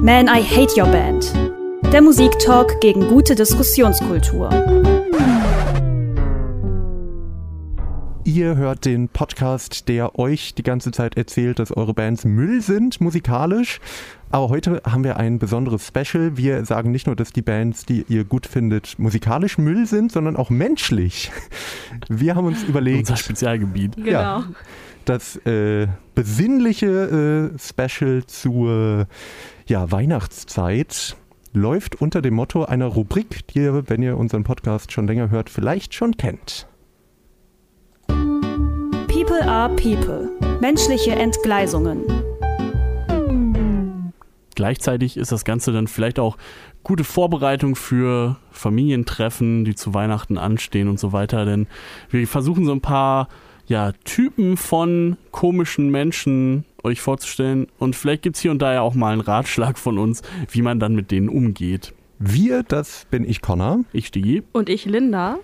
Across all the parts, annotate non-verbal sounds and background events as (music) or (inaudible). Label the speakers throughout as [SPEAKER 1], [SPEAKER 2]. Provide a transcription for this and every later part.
[SPEAKER 1] Man, I Hate Your Band. Der Musiktalk gegen gute Diskussionskultur.
[SPEAKER 2] Ihr hört den Podcast, der euch die ganze Zeit erzählt, dass eure Bands Müll sind, musikalisch. Aber heute haben wir ein besonderes Special. Wir sagen nicht nur, dass die Bands, die ihr gut findet, musikalisch Müll sind, sondern auch menschlich. Wir haben uns überlegt.
[SPEAKER 3] Unser Spezialgebiet.
[SPEAKER 1] Genau.
[SPEAKER 2] Ja, das äh, besinnliche äh, Special zur ja, Weihnachtszeit läuft unter dem Motto einer Rubrik, die ihr, wenn ihr unseren Podcast schon länger hört, vielleicht schon kennt.
[SPEAKER 1] People are People. Menschliche Entgleisungen.
[SPEAKER 3] Gleichzeitig ist das Ganze dann vielleicht auch gute Vorbereitung für Familientreffen, die zu Weihnachten anstehen und so weiter. Denn wir versuchen so ein paar ja, Typen von komischen Menschen euch vorzustellen. Und vielleicht gibt es hier und da ja auch mal einen Ratschlag von uns, wie man dann mit denen umgeht.
[SPEAKER 2] Wir, das bin ich, Connor.
[SPEAKER 3] Ich Stigi.
[SPEAKER 4] Und ich, Linda.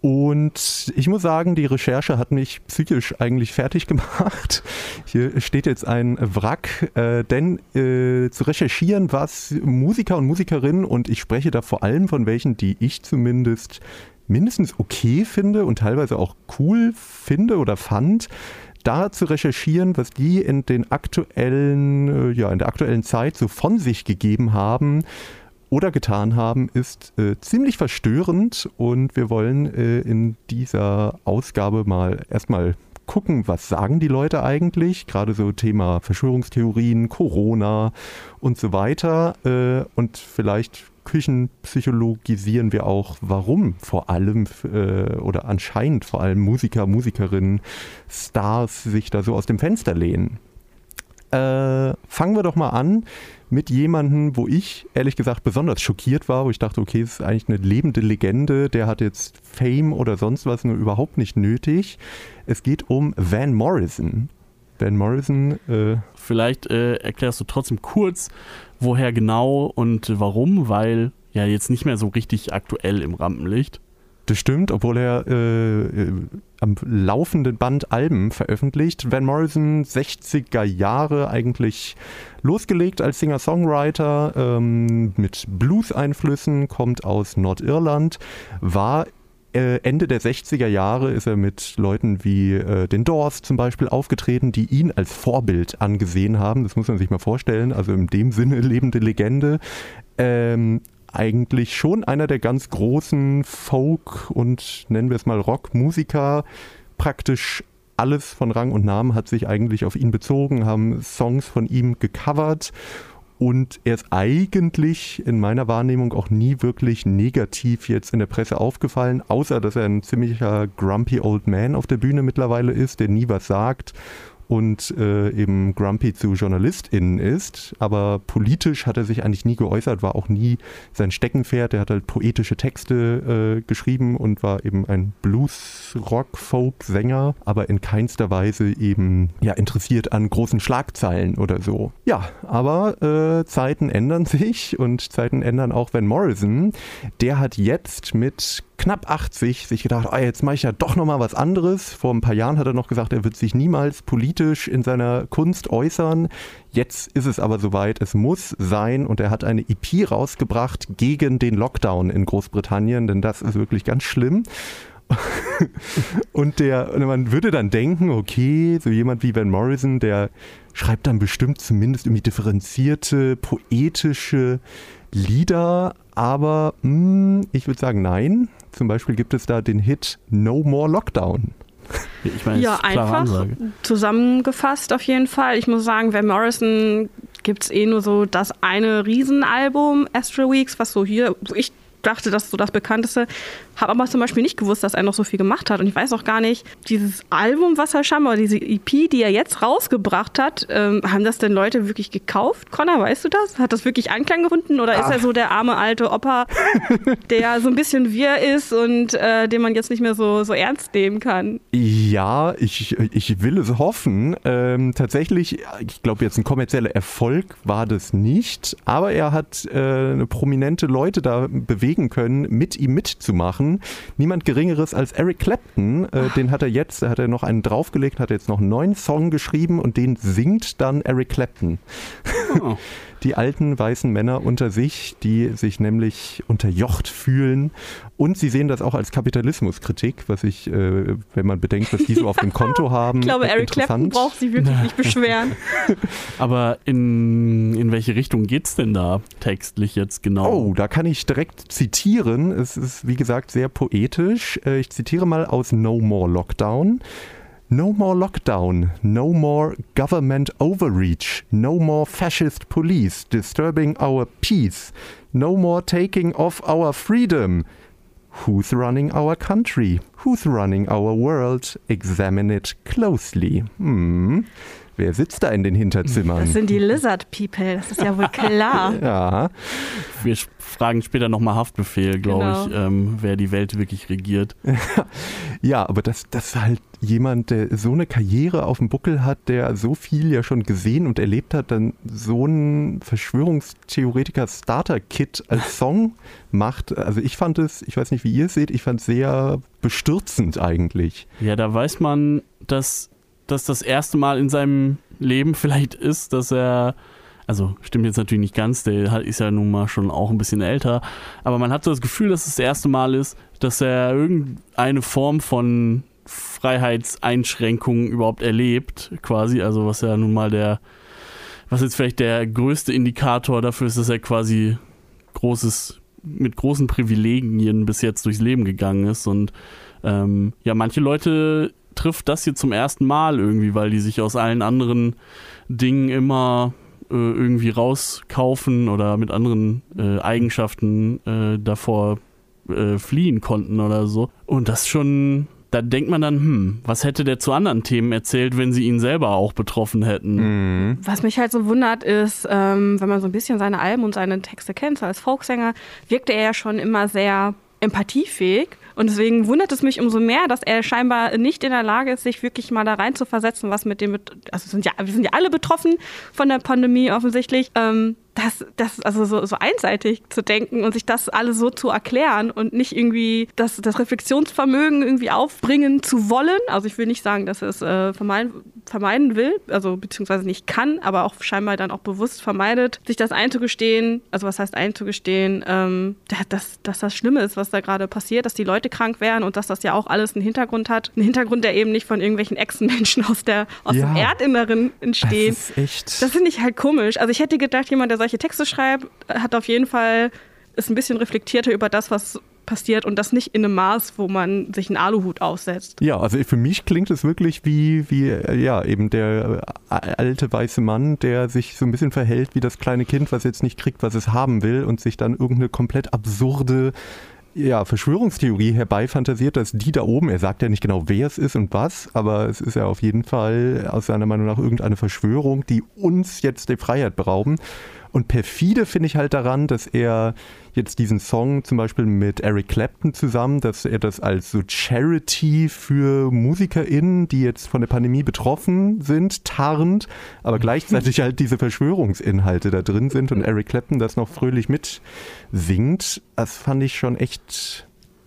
[SPEAKER 2] Und ich muss sagen, die Recherche hat mich psychisch eigentlich fertig gemacht. Hier steht jetzt ein Wrack, äh, denn äh, zu recherchieren, was Musiker und Musikerinnen, und ich spreche da vor allem von welchen, die ich zumindest mindestens okay finde und teilweise auch cool finde oder fand, da zu recherchieren, was die in den aktuellen, äh, ja, in der aktuellen Zeit so von sich gegeben haben oder getan haben, ist äh, ziemlich verstörend. Und wir wollen äh, in dieser Ausgabe mal erstmal gucken, was sagen die Leute eigentlich, gerade so Thema Verschwörungstheorien, Corona und so weiter äh, und vielleicht küchenpsychologisieren wir auch, warum vor allem äh, oder anscheinend vor allem Musiker, Musikerinnen, Stars sich da so aus dem Fenster lehnen. Äh, fangen wir doch mal an mit jemandem, wo ich ehrlich gesagt besonders schockiert war, wo ich dachte, okay, das ist eigentlich eine lebende Legende, der hat jetzt Fame oder sonst was nur überhaupt nicht nötig. Es geht um Van Morrison. Van Morrison. Äh
[SPEAKER 3] Vielleicht äh, erklärst du trotzdem kurz, woher genau und warum, weil ja jetzt nicht mehr so richtig aktuell im Rampenlicht.
[SPEAKER 2] Das stimmt, obwohl er äh, am laufenden Band Alben veröffentlicht. Van Morrison, 60er Jahre eigentlich losgelegt als Singer-Songwriter ähm, mit Blues-Einflüssen, kommt aus Nordirland, war äh, Ende der 60er Jahre ist er mit Leuten wie äh, den Doors zum Beispiel aufgetreten, die ihn als Vorbild angesehen haben. Das muss man sich mal vorstellen. Also in dem Sinne lebende Legende. Ähm, eigentlich schon einer der ganz großen Folk- und nennen wir es mal Rockmusiker. Praktisch alles von Rang und Namen hat sich eigentlich auf ihn bezogen, haben Songs von ihm gecovert und er ist eigentlich in meiner Wahrnehmung auch nie wirklich negativ jetzt in der Presse aufgefallen, außer dass er ein ziemlicher grumpy old man auf der Bühne mittlerweile ist, der nie was sagt und äh, eben grumpy zu JournalistInnen ist. Aber politisch hat er sich eigentlich nie geäußert, war auch nie sein Steckenpferd. Er hat halt poetische Texte äh, geschrieben und war eben ein Blues-Rock-Folk-Sänger, aber in keinster Weise eben ja, interessiert an großen Schlagzeilen oder so. Ja, aber äh, Zeiten ändern sich und Zeiten ändern auch Van Morrison. Der hat jetzt mit knapp 80 sich gedacht, oh, jetzt mache ich ja doch nochmal was anderes. Vor ein paar Jahren hat er noch gesagt, er wird sich niemals politisch in seiner Kunst äußern. Jetzt ist es aber soweit, es muss sein und er hat eine EP rausgebracht gegen den Lockdown in Großbritannien, denn das ist wirklich ganz schlimm. (laughs) und der, man würde dann denken, okay, so jemand wie Van Morrison, der schreibt dann bestimmt zumindest irgendwie differenzierte, poetische Lieder, aber mh, hm, ich würde sagen, nein. Zum Beispiel gibt es da den Hit No More Lockdown.
[SPEAKER 4] Ich meine, ja, einfach Ansage. zusammengefasst auf jeden Fall. Ich muss sagen, Van Morrison gibt es eh nur so das eine Riesenalbum, Astro Weeks, was so hier, wo ich dachte, das ist so das bekannteste. Habe aber zum Beispiel nicht gewusst, dass er noch so viel gemacht hat. Und ich weiß auch gar nicht, dieses Album, was er scheinbar, diese EP, die er jetzt rausgebracht hat, ähm, haben das denn Leute wirklich gekauft? Connor, weißt du das? Hat das wirklich Anklang gefunden? Oder Ach. ist er so der arme alte Opa, (laughs) der so ein bisschen wir ist und äh, den man jetzt nicht mehr so, so ernst nehmen kann?
[SPEAKER 2] Ja, ich, ich will es hoffen. Ähm, tatsächlich, ich glaube, jetzt ein kommerzieller Erfolg war das nicht. Aber er hat äh, prominente Leute da bewegen können, mit ihm mitzumachen machen. Niemand Geringeres als Eric Clapton. Äh, den hat er jetzt, da hat er noch einen draufgelegt, hat jetzt noch einen neuen Song geschrieben und den singt dann Eric Clapton. Oh. (laughs) die alten weißen Männer unter sich, die sich nämlich unterjocht fühlen. Und sie sehen das auch als Kapitalismuskritik, was ich, äh, wenn man bedenkt, was die so auf dem (laughs) Konto haben.
[SPEAKER 4] Ich glaube, Eric Clapton braucht sie wirklich nicht beschweren. (laughs)
[SPEAKER 3] Aber in, in welche Richtung geht es denn da textlich jetzt genau?
[SPEAKER 2] Oh, da kann ich direkt zitieren. Es ist, wie gesagt, sehr poetisch. Äh, ich zitiere mal aus No More Lockdown. No more lockdown, no more government overreach, no more fascist police disturbing our peace, no more taking off our freedom. Who's running our country? Who's running our world? Examine it closely. Hmm. Wer sitzt da in den Hinterzimmern?
[SPEAKER 4] Das sind die Lizard People, das ist ja wohl klar. (laughs)
[SPEAKER 2] ja.
[SPEAKER 3] Wir fragen später nochmal Haftbefehl, glaube genau. ich, ähm, wer die Welt wirklich regiert. (laughs)
[SPEAKER 2] ja, aber das, das ist halt jemand, der so eine Karriere auf dem Buckel hat, der so viel ja schon gesehen und erlebt hat, dann so ein Verschwörungstheoretiker-Starter-Kit als Song macht. Also ich fand es, ich weiß nicht, wie ihr es seht, ich fand es sehr bestürzend eigentlich.
[SPEAKER 3] Ja, da weiß man, dass das das erste Mal in seinem Leben vielleicht ist, dass er, also stimmt jetzt natürlich nicht ganz, der ist ja nun mal schon auch ein bisschen älter, aber man hat so das Gefühl, dass es das erste Mal ist, dass er irgendeine Form von Freiheitseinschränkungen überhaupt erlebt, quasi, also was ja nun mal der, was jetzt vielleicht der größte Indikator dafür ist, dass er quasi großes, mit großen Privilegien bis jetzt durchs Leben gegangen ist. Und ähm, ja, manche Leute trifft das hier zum ersten Mal irgendwie, weil die sich aus allen anderen Dingen immer äh, irgendwie rauskaufen oder mit anderen äh, Eigenschaften äh, davor äh, fliehen konnten oder so. Und das schon, da denkt man dann, hm, was hätte der zu anderen Themen erzählt, wenn sie ihn selber auch betroffen hätten?
[SPEAKER 4] Mhm. Was mich halt so wundert ist, ähm, wenn man so ein bisschen seine Alben und seine Texte kennt, so als Folksänger, wirkte er ja schon immer sehr empathiefähig und deswegen wundert es mich umso mehr, dass er scheinbar nicht in der Lage ist, sich wirklich mal da rein zu versetzen, was mit dem, also sind ja, wir sind ja alle betroffen von der Pandemie offensichtlich. Ähm, das, das also so, so einseitig zu denken und sich das alles so zu erklären und nicht irgendwie das, das Reflexionsvermögen irgendwie aufbringen zu wollen. Also ich will nicht sagen, dass es äh, vermeiden, vermeiden will, also beziehungsweise nicht kann, aber auch scheinbar dann auch bewusst vermeidet, sich das einzugestehen, also was heißt einzugestehen, ähm, dass, dass das Schlimme ist, was da gerade passiert, dass die Leute krank werden und dass das ja auch alles einen Hintergrund hat. Einen Hintergrund, der eben nicht von irgendwelchen Echsenmenschen aus, der, aus ja, dem Erdinneren entsteht. Das ist echt. Das finde ich halt komisch. Also ich hätte gedacht, jemand, der solche Texte schreibt, hat auf jeden Fall, ist ein bisschen reflektierter über das, was passiert und das nicht in einem Maß, wo man sich einen Aluhut aufsetzt.
[SPEAKER 2] Ja, also für mich klingt es wirklich wie, wie ja, eben der äh, alte weiße Mann, der sich so ein bisschen verhält wie das kleine Kind, was jetzt nicht kriegt, was es haben will und sich dann irgendeine komplett absurde ja, Verschwörungstheorie herbeifantasiert, dass die da oben, er sagt ja nicht genau, wer es ist und was, aber es ist ja auf jeden Fall aus seiner Meinung nach irgendeine Verschwörung, die uns jetzt die Freiheit berauben. Und perfide finde ich halt daran, dass er jetzt diesen Song zum Beispiel mit Eric Clapton zusammen, dass er das als so Charity für MusikerInnen, die jetzt von der Pandemie betroffen sind, tarnt, aber gleichzeitig halt diese Verschwörungsinhalte da drin sind und Eric Clapton das noch fröhlich mitsingt. Das fand ich schon echt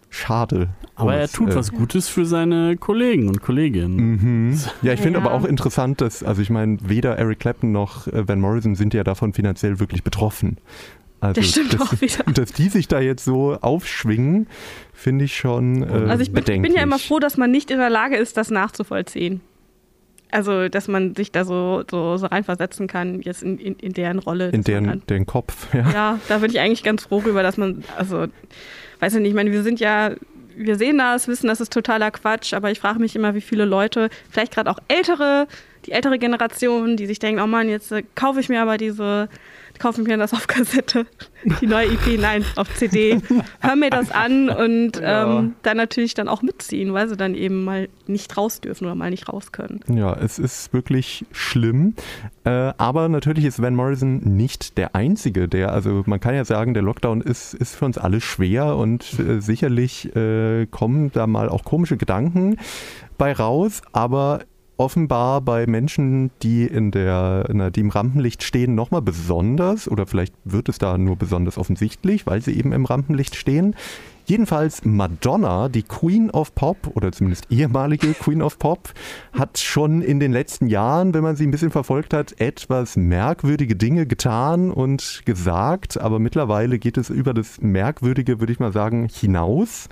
[SPEAKER 2] schade.
[SPEAKER 3] Aber er tut äh, was Gutes für seine Kollegen und Kolleginnen.
[SPEAKER 2] Mhm. (laughs) Ja, ich finde ja. aber auch interessant, dass, also ich meine, weder Eric Clapton noch äh, Van Morrison sind ja davon finanziell wirklich betroffen. Also, das stimmt dass, auch (laughs) wieder. Dass die sich da jetzt so aufschwingen, finde ich schon. Äh, also
[SPEAKER 4] ich bin,
[SPEAKER 2] ich
[SPEAKER 4] bin ja immer froh, dass man nicht in der Lage ist, das nachzuvollziehen. Also, dass man sich da so, so, so reinversetzen kann, jetzt in, in, in deren Rolle.
[SPEAKER 2] In deren, deren Kopf, (laughs) ja.
[SPEAKER 4] Ja, da bin ich eigentlich ganz froh rüber, dass man, also, weiß ich nicht, ich meine, wir sind ja, wir sehen das, wissen, das ist totaler Quatsch, aber ich frage mich immer, wie viele Leute, vielleicht gerade auch ältere, die ältere Generation, die sich denken, oh Mann, jetzt äh, kaufe ich mir aber diese kaufe mir das auf Kassette, die neue EP, nein, auf CD, hör mir das an und ja. ähm, dann natürlich dann auch mitziehen, weil sie dann eben mal nicht raus dürfen oder mal nicht raus können.
[SPEAKER 2] Ja, es ist wirklich schlimm. Äh, aber natürlich ist Van Morrison nicht der Einzige, der, also man kann ja sagen, der Lockdown ist, ist für uns alle schwer und äh, sicherlich äh, kommen da mal auch komische Gedanken bei raus, aber offenbar bei Menschen, die in der, na, die im Rampenlicht stehen, nochmal besonders oder vielleicht wird es da nur besonders offensichtlich, weil sie eben im Rampenlicht stehen. Jedenfalls Madonna, die Queen of Pop oder zumindest ehemalige (laughs) Queen of Pop, hat schon in den letzten Jahren, wenn man sie ein bisschen verfolgt hat, etwas merkwürdige Dinge getan und gesagt. Aber mittlerweile geht es über das Merkwürdige, würde ich mal sagen, hinaus.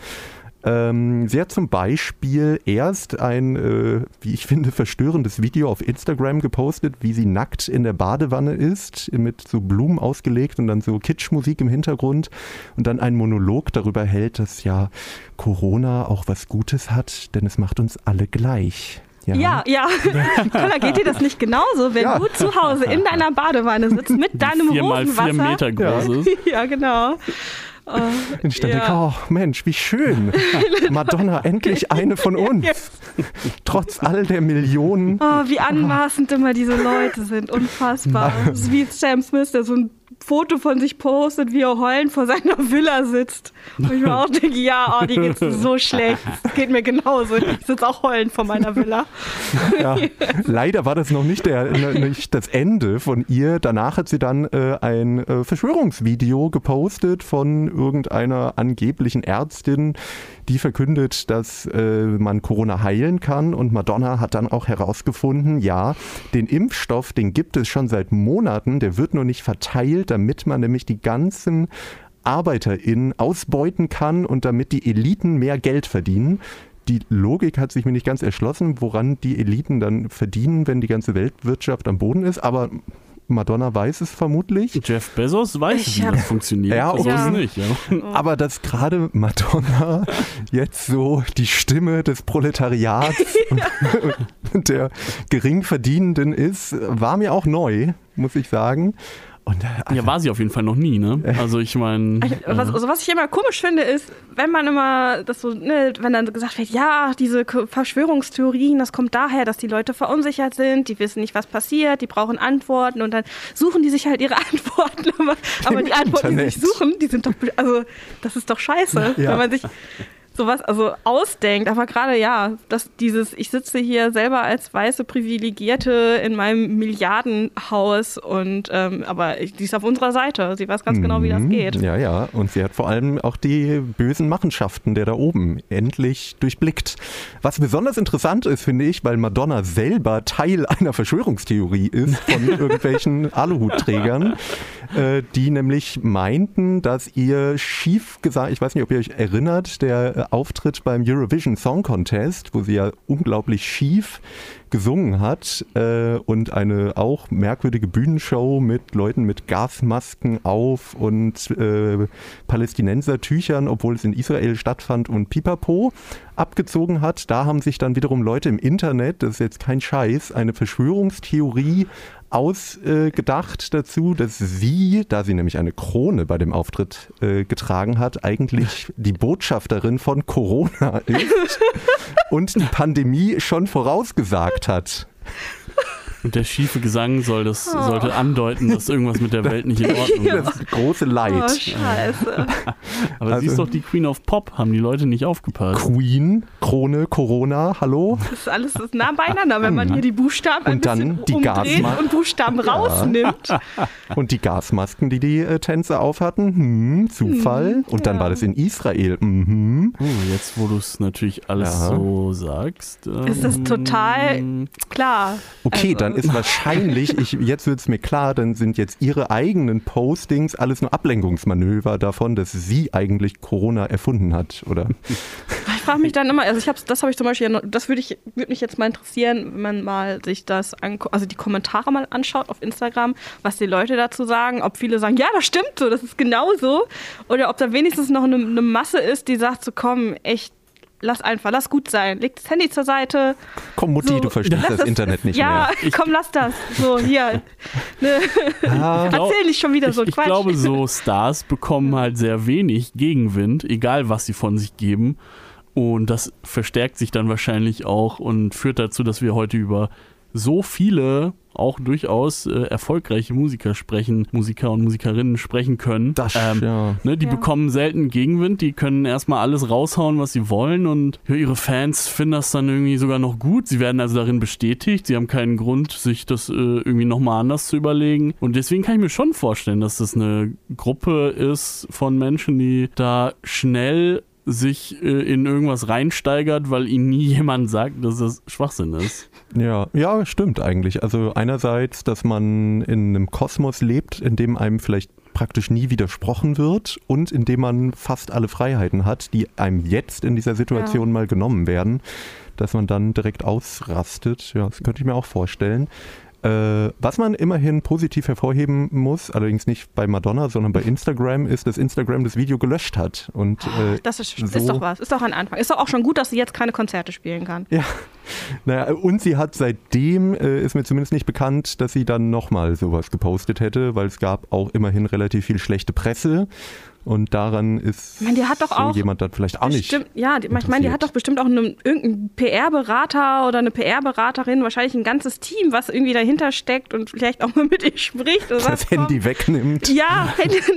[SPEAKER 2] Ähm, sie hat zum Beispiel erst ein, äh, wie ich finde, verstörendes Video auf Instagram gepostet, wie sie nackt in der Badewanne ist, mit so Blumen ausgelegt und dann so Kitschmusik im Hintergrund und dann einen Monolog darüber hält, dass ja Corona auch was Gutes hat, denn es macht uns alle gleich.
[SPEAKER 4] Ja, ja. ja. (laughs) Kolla, geht dir das nicht genauso, wenn ja. du zu Hause in deiner Badewanne sitzt mit deinem
[SPEAKER 3] Rosenwasser? Vier mal vier Meter groß
[SPEAKER 4] ist. (laughs) ja, genau. (laughs)
[SPEAKER 2] Und ich dachte, ja. oh Mensch, wie schön. (laughs) Madonna, endlich eine von uns. Trotz all der Millionen.
[SPEAKER 4] Oh, wie anmaßend immer diese Leute sind. Unfassbar. Das ist wie Sam Smith, der so ein Foto von sich postet, wie er heulend vor seiner (laughs) Villa sitzt. Und ich mir auch denke, ja, oh, die geht so schlecht. Es geht mir genauso. Ich sitze auch heulend vor meiner Villa. (laughs)
[SPEAKER 2] Ja, leider war das noch nicht, der, nicht das Ende von ihr. Danach hat sie dann äh, ein äh, Verschwörungsvideo gepostet von irgendeiner angeblichen Ärztin, die verkündet, dass äh, man Corona heilen kann. Und Madonna hat dann auch herausgefunden, ja, den Impfstoff, den gibt es schon seit Monaten, der wird nur nicht verteilt, damit man nämlich die ganzen ArbeiterInnen ausbeuten kann und damit die Eliten mehr Geld verdienen. Die Logik hat sich mir nicht ganz erschlossen, woran die Eliten dann verdienen, wenn die ganze Weltwirtschaft am Boden ist, aber Madonna weiß es vermutlich.
[SPEAKER 3] Jeff Bezos weiß, ich wie das funktioniert.
[SPEAKER 2] Ja,
[SPEAKER 3] okay.
[SPEAKER 2] ja. nicht. Ja. Aber dass gerade Madonna jetzt so die Stimme des Proletariats (laughs) und der Geringverdienenden ist, war mir auch neu, muss ich sagen.
[SPEAKER 3] Und, äh, ja, war sie auf jeden Fall noch nie, ne? (laughs) Also ich meine.
[SPEAKER 4] Was, also was ich immer komisch finde, ist, wenn man immer das so, ne, wenn dann gesagt wird, ja, diese Verschwörungstheorien, das kommt daher, dass die Leute verunsichert sind, die wissen nicht, was passiert, die brauchen Antworten und dann suchen die sich halt ihre (laughs) Antworten. Aber, aber die Antworten, Internet. die sie suchen, die sind doch, also das ist doch scheiße, ja. wenn man sich (laughs) sowas also ausdenkt. Aber gerade ja, dass dieses, ich sitze hier selber als weiße Privilegierte in meinem Milliardenhaus und ähm, aber die ist auf unserer Seite. Sie weiß ganz genau, wie das mhm. geht.
[SPEAKER 2] Ja, ja. Und sie hat vor allem auch die bösen Machenschaften der da oben endlich durchblickt. Was besonders interessant ist, finde ich, weil Madonna selber Teil einer Verschwörungstheorie ist von (laughs) irgendwelchen Aluhutträgern, äh, die nämlich meinten, dass ihr schief gesagt, ich weiß nicht, ob ihr euch erinnert, der Auftritt beim Eurovision Song Contest, wo sie ja unglaublich schief gesungen hat äh, und eine auch merkwürdige Bühnenshow mit Leuten mit Gasmasken auf und äh, Palästinensertüchern, obwohl es in Israel stattfand und Pipapo abgezogen hat. Da haben sich dann wiederum Leute im Internet, das ist jetzt kein Scheiß, eine Verschwörungstheorie ausgedacht äh, dazu, dass sie, da sie nämlich eine Krone bei dem Auftritt äh, getragen hat, eigentlich die Botschafterin von Corona (laughs) ist und die Pandemie schon vorausgesagt hat.
[SPEAKER 3] Und der schiefe Gesang soll das, oh. sollte andeuten, dass irgendwas mit der Welt nicht in Ordnung (laughs) ist. Das
[SPEAKER 2] große Leid. Oh,
[SPEAKER 4] scheiße. (laughs)
[SPEAKER 3] Aber also, sie ist doch die Queen of Pop, haben die Leute nicht aufgepasst.
[SPEAKER 2] Queen, Krone, Corona, hallo?
[SPEAKER 4] Das ist alles das nah beieinander, wenn man hier die Buchstaben
[SPEAKER 2] und dann die Gasmasken
[SPEAKER 4] und Buchstaben ja. rausnimmt. (laughs)
[SPEAKER 2] Und die Gasmasken, die die äh, Tänzer aufhatten, hm, Zufall. Hm, und dann ja. war das in Israel. Mhm.
[SPEAKER 3] Oh, jetzt, wo du es natürlich alles ja. so sagst.
[SPEAKER 4] Ähm, ist das total klar.
[SPEAKER 2] Okay, also, dann ist wahrscheinlich, ich, jetzt wird es mir klar, dann sind jetzt ihre eigenen Postings alles nur Ablenkungsmanöver davon, dass sie eigentlich Corona erfunden hat, oder? (laughs)
[SPEAKER 4] Ich frage mich dann immer, also ich habe das habe ich zum Beispiel, das würde ich würde mich jetzt mal interessieren, wenn man mal sich das also die Kommentare mal anschaut auf Instagram, was die Leute dazu sagen, ob viele sagen, ja, das stimmt so, das ist genauso, oder ob da wenigstens noch eine, eine Masse ist, die sagt so, komm, echt lass einfach, lass gut sein. Leg das Handy zur Seite.
[SPEAKER 2] Komm, Mutti, so, du verstehst das, das, Internet nicht
[SPEAKER 4] ja,
[SPEAKER 2] mehr.
[SPEAKER 4] Ja, (laughs) komm, lass das. So, hier. (laughs) Ne. (laughs) Ja, Erzähl nicht schon wieder so
[SPEAKER 3] ich, Quatsch. Ich glaube, so Stars bekommen halt sehr wenig Gegenwind, egal was sie von sich geben. Und das verstärkt sich dann wahrscheinlich auch und führt dazu, dass wir heute über so viele auch durchaus äh, erfolgreiche Musiker sprechen, Musiker und Musikerinnen sprechen können.
[SPEAKER 2] Das, ähm, ja.
[SPEAKER 3] ne, die ja. bekommen selten Gegenwind, die können erstmal alles raushauen, was sie wollen und ja, ihre Fans finden das dann irgendwie sogar noch gut. Sie werden also darin bestätigt, sie haben keinen Grund, sich das äh, irgendwie nochmal anders zu überlegen. Und deswegen kann ich mir schon vorstellen, dass das eine Gruppe ist von Menschen, die da schnell sich äh, in irgendwas reinsteigert, weil ihnen nie (laughs) jemand sagt, dass das Schwachsinn ist.
[SPEAKER 2] Ja, ja, stimmt eigentlich. Also einerseits, dass man in einem Kosmos lebt, in dem einem vielleicht praktisch nie widersprochen wird und in dem man fast alle Freiheiten hat, die einem jetzt in dieser Situation ja. mal genommen werden, dass man dann direkt ausrastet. Ja, das könnte ich mir auch vorstellen. Äh, was man immerhin positiv hervorheben muss, allerdings nicht bei Madonna, sondern bei Instagram, ist, dass Instagram das Video gelöscht hat. Und,
[SPEAKER 4] äh, das ist, so ist doch was, ist doch ein Anfang. Ist doch auch schon gut, dass sie jetzt keine Konzerte spielen kann.
[SPEAKER 2] Ja, (laughs) naja, und sie hat seitdem, äh, ist mir zumindest nicht bekannt, dass sie dann nochmal sowas gepostet hätte, weil es gab auch immerhin relativ viel schlechte Presse. Und daran ist
[SPEAKER 4] ich meine, die hat doch auch
[SPEAKER 2] jemand dann vielleicht auch nicht.
[SPEAKER 4] Ja, die, ich meine, die hat doch bestimmt auch einen, irgendeinen PR-Berater oder eine PR-Beraterin, wahrscheinlich ein ganzes Team, was irgendwie dahinter steckt und vielleicht auch mal mit ihr spricht.
[SPEAKER 2] Oder das Handy wegnimmt.
[SPEAKER 4] Ja,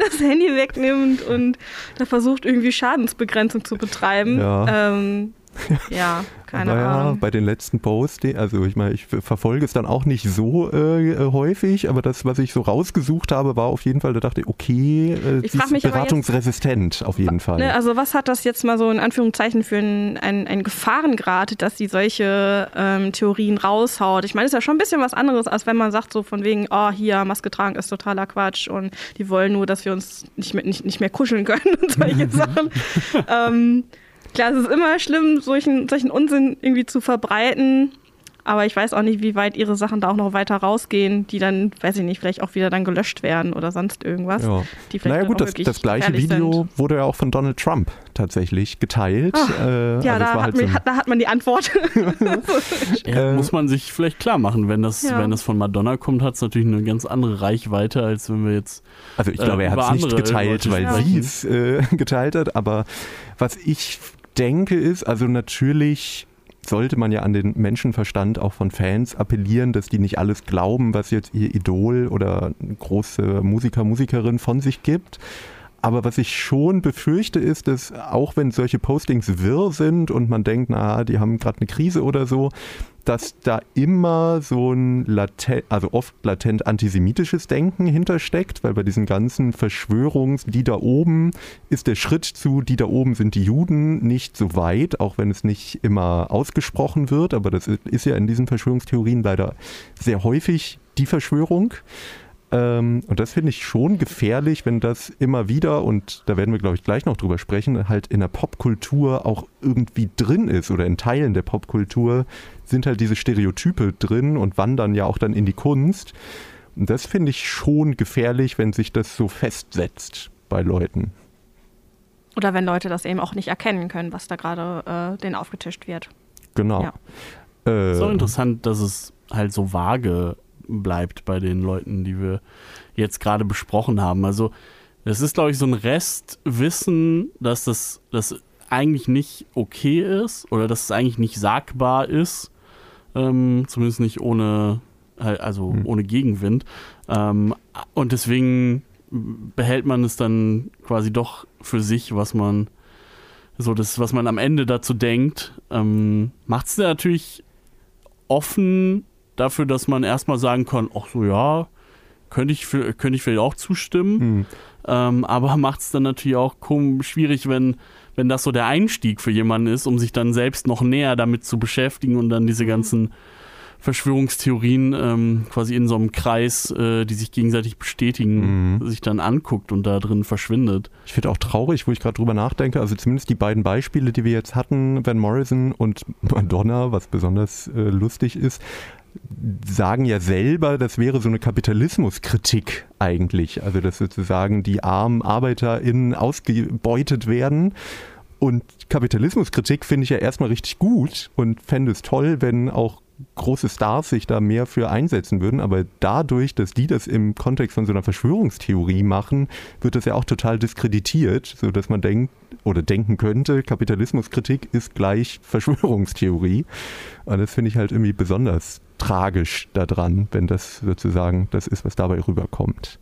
[SPEAKER 4] das Handy wegnimmt und da versucht irgendwie Schadensbegrenzung zu betreiben. Ja. Ähm, (laughs) ja, keine naja, Ahnung.
[SPEAKER 2] bei den letzten Posts, also ich meine, ich verfolge es dann auch nicht so äh, häufig, aber das, was ich so rausgesucht habe, war auf jeden Fall, da dachte ich, okay, äh, ich ist beratungsresistent jetzt, auf jeden Fall.
[SPEAKER 4] Ne, also was hat das jetzt mal so in Anführungszeichen für einen ein Gefahrengrad, dass sie solche ähm, Theorien raushaut? Ich meine, das ist ja schon ein bisschen was anderes, als wenn man sagt so von wegen, oh, hier, Maske tragen ist totaler Quatsch und die wollen nur, dass wir uns nicht mehr, nicht, nicht mehr kuscheln können (laughs) und solche (laughs) Sachen. ähm, Klar, es ist immer schlimm, solchen, solchen Unsinn irgendwie zu verbreiten. Aber ich weiß auch nicht, wie weit ihre Sachen da auch noch weiter rausgehen, die dann, weiß ich nicht, vielleicht auch wieder dann gelöscht werden oder sonst irgendwas. Ja.
[SPEAKER 2] Die naja gut, das, das gleiche Video sind. wurde ja auch von Donald Trump tatsächlich geteilt.
[SPEAKER 4] Ach, äh, ja, also da, hat halt man, so da, hat man, die Antwort. (laughs)
[SPEAKER 3] ja, muss man sich vielleicht klar machen, wenn das, ja. wenn das von Madonna kommt, hat es natürlich eine ganz andere Reichweite, als wenn wir jetzt.
[SPEAKER 2] Also ich glaube, äh, er hat es nicht geteilt, weil sie es äh, geteilt hat, aber was ich denke ist, also natürlich sollte man ja an den Menschenverstand auch von Fans appellieren, dass die nicht alles glauben, was jetzt ihr Idol oder große Musiker, Musikerin von sich gibt. Aber was ich schon befürchte, ist, dass auch wenn solche Postings wirr sind und man denkt, na, die haben gerade eine Krise oder so, dass da immer so ein latent, also oft latent antisemitisches Denken hintersteckt, weil bei diesen ganzen Verschwörungs, die da oben ist der Schritt zu, die da oben sind die Juden nicht so weit, auch wenn es nicht immer ausgesprochen wird, aber das ist ja in diesen Verschwörungstheorien leider sehr häufig die Verschwörung. Ähm, und das finde ich schon gefährlich, wenn das immer wieder, und da werden wir, glaube ich, gleich noch drüber sprechen, halt in der Popkultur auch irgendwie drin ist oder in Teilen der Popkultur sind halt diese Stereotype drin und wandern ja auch dann in die Kunst. Und das finde ich schon gefährlich, wenn sich das so festsetzt bei Leuten.
[SPEAKER 4] Oder wenn Leute das eben auch nicht erkennen können, was da gerade äh, denen aufgetischt wird.
[SPEAKER 2] Genau.
[SPEAKER 3] Ja. Äh, so interessant, dass es halt so vage bleibt bei den Leuten, die wir jetzt gerade besprochen haben. Also es ist, glaube ich, so ein Restwissen, dass das, das eigentlich nicht okay ist oder dass es eigentlich nicht sagbar ist, ähm, zumindest nicht ohne, also hm. ohne Gegenwind. Ähm, und deswegen behält man es dann quasi doch für sich, was man so das, was man am Ende dazu denkt, ähm, macht es natürlich offen dafür, dass man erstmal sagen kann, ach so ja, könnte ich, könnte ich vielleicht auch zustimmen. Mhm. Ähm, aber macht es dann natürlich auch schwierig, wenn, wenn das so der Einstieg für jemanden ist, um sich dann selbst noch näher damit zu beschäftigen und dann diese ganzen Verschwörungstheorien ähm, quasi in so einem Kreis, äh, die sich gegenseitig bestätigen, mhm. sich dann anguckt und da drin verschwindet.
[SPEAKER 2] Ich finde auch traurig, wo ich gerade drüber nachdenke, also zumindest die beiden Beispiele, die wir jetzt hatten, Van Morrison und (laughs) Madonna, was besonders äh, lustig ist, sagen ja selber, das wäre so eine Kapitalismuskritik eigentlich. Also, dass sozusagen die armen ArbeiterInnen ausgebeutet werden. Und Kapitalismuskritik finde ich ja erstmal richtig gut und fände es toll, wenn auch große Stars sich da mehr für einsetzen würden, aber dadurch, dass die das im Kontext von so einer Verschwörungstheorie machen, wird das ja auch total diskreditiert, sodass man denkt oder denken könnte, Kapitalismuskritik ist gleich Verschwörungstheorie. Und das finde ich halt irgendwie besonders tragisch daran, wenn das sozusagen das ist, was dabei rüberkommt.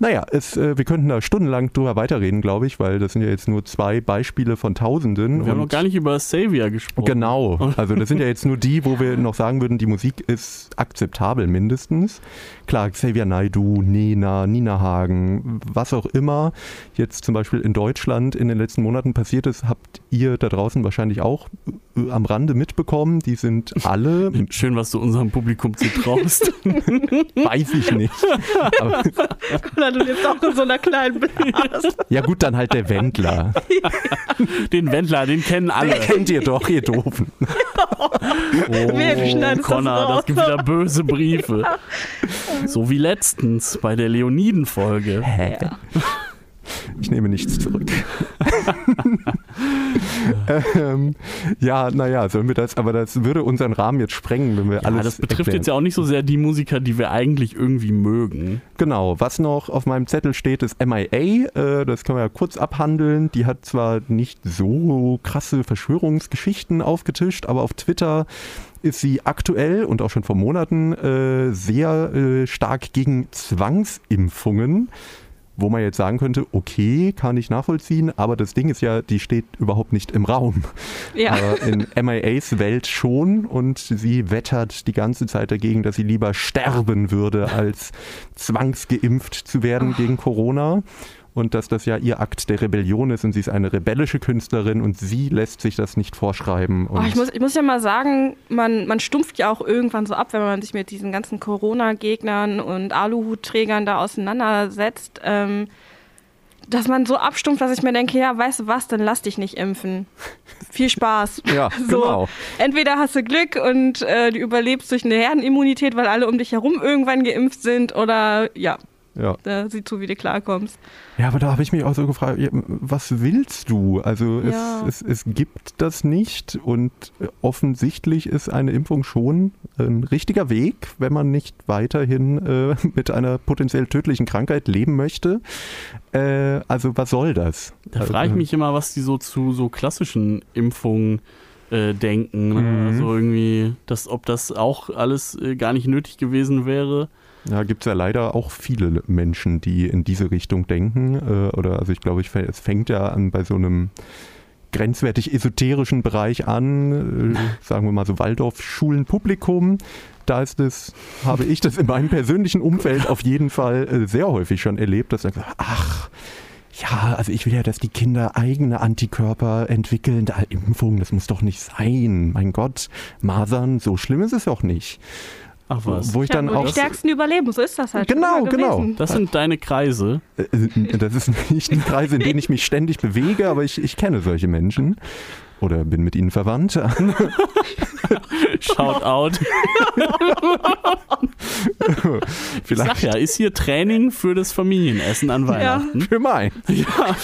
[SPEAKER 2] Naja, es, äh, wir könnten da stundenlang drüber weiterreden, glaube ich, weil das sind ja jetzt nur zwei Beispiele von Tausenden.
[SPEAKER 3] Wir haben noch gar nicht über Savior gesprochen.
[SPEAKER 2] Genau, (laughs) also das sind ja jetzt nur die, wo wir noch sagen würden, die Musik ist akzeptabel mindestens. Klar, Xavier Naidu, Nena, Nina Hagen, was auch immer jetzt zum Beispiel in Deutschland in den letzten Monaten passiert ist, habt ihr da draußen wahrscheinlich auch äh, am Rande mitbekommen. Die sind alle. (laughs)
[SPEAKER 3] Schön, was du unserem Publikum zutraust. (laughs)
[SPEAKER 2] Weiß ich nicht.
[SPEAKER 4] Aber du lebst auch in so einer kleinen Blase.
[SPEAKER 2] Ja gut, dann halt der Wendler. (laughs)
[SPEAKER 3] Den Wendler, den kennen alle. Den
[SPEAKER 2] kennt ihr doch, ihr Doofen.
[SPEAKER 3] Oh, Connor, das, das gibt wieder böse Briefe. So wie letztens bei der Leoniden-Folge.
[SPEAKER 2] Hä? Ja. Ich nehme nichts zurück. ähm, ja, naja, sollen wir das, aber das würde unseren Rahmen jetzt sprengen, wenn wir ja, alles.
[SPEAKER 3] Das betrifft erklären. jetzt ja auch nicht so sehr die Musiker, die wir eigentlich irgendwie mögen.
[SPEAKER 2] Genau, was noch auf meinem Zettel steht, ist MIA. Äh, das können wir ja kurz abhandeln. Die hat zwar nicht so krasse Verschwörungsgeschichten aufgetischt, aber auf Twitter ist sie aktuell und auch schon vor Monaten äh, sehr äh, stark gegen Zwangsimpfungen wo man jetzt sagen könnte, okay, kann ich nachvollziehen, aber das Ding ist ja, die steht überhaupt nicht im Raum. Ja. Aber in (laughs) MIAs Welt schon und sie wettert die ganze Zeit dagegen, dass sie lieber sterben würde, als zwangsgeimpft zu werden oh. gegen Corona und dass das ja ihr Akt der Rebellion ist und sie ist eine rebellische Künstlerin und sie lässt sich das nicht vorschreiben.
[SPEAKER 4] Oh, ich, muss, ich muss ja mal sagen, man, man stumpft ja auch irgendwann so ab, wenn man sich mit diesen ganzen Corona-Gegnern und Aluhutträgern da auseinandersetzt. Ähm, dass man so abstumpft, dass ich mir denke, ja, weißt du was, dann lass dich nicht impfen. Viel Spaß. (laughs)
[SPEAKER 2] ja, (laughs) so, genau.
[SPEAKER 4] Entweder hast du Glück und äh, du überlebst durch eine Herdenimmunität, weil alle um dich herum irgendwann geimpft sind oder ja, ja. Da sieh zu, wie du klarkommst.
[SPEAKER 2] Ja, aber da habe ich mich auch so gefragt, was willst du? Also ja. es, es, es gibt das nicht und offensichtlich ist eine Impfung schon ein richtiger Weg, wenn man nicht weiterhin äh, mit einer potenziell tödlichen Krankheit leben möchte. Äh, also was soll das?
[SPEAKER 3] Da frage ich also mich immer, was die so zu so klassischen Impfungen äh, denken. Ne? Mhm. Also irgendwie, dass, ob das auch alles äh, gar nicht nötig gewesen wäre.
[SPEAKER 2] Ja, gibt es ja leider auch viele Menschen, die in diese Richtung denken. Äh, oder also ich glaube, ich, es fängt ja an bei so einem grenzwertig esoterischen Bereich an, äh, (laughs) sagen wir mal so Waldorf-Schulenpublikum. Da ist es, habe ich das in meinem persönlichen Umfeld auf jeden Fall äh, sehr häufig schon erlebt, dass ich ach, ja, also ich will ja, dass die Kinder eigene Antikörper entwickeln. Da, Impfung, das muss doch nicht sein. Mein Gott, Masern, so schlimm ist es auch nicht.
[SPEAKER 3] Ach was.
[SPEAKER 2] Wo ich
[SPEAKER 4] ja,
[SPEAKER 2] dann auch
[SPEAKER 4] die Stärksten überleben, so ist das halt.
[SPEAKER 2] Genau, genau.
[SPEAKER 3] Das sind deine Kreise.
[SPEAKER 2] Äh, äh, das ist (laughs) nicht die Kreise, in denen ich mich ständig bewege, aber ich, ich kenne solche Menschen. Oder bin mit ihnen verwandt. (laughs)
[SPEAKER 3] Shout out. (laughs) Vielleicht. Sag ja, ist hier Training für das Familienessen an Weihnachten?
[SPEAKER 2] Ja. Für mein. Ja.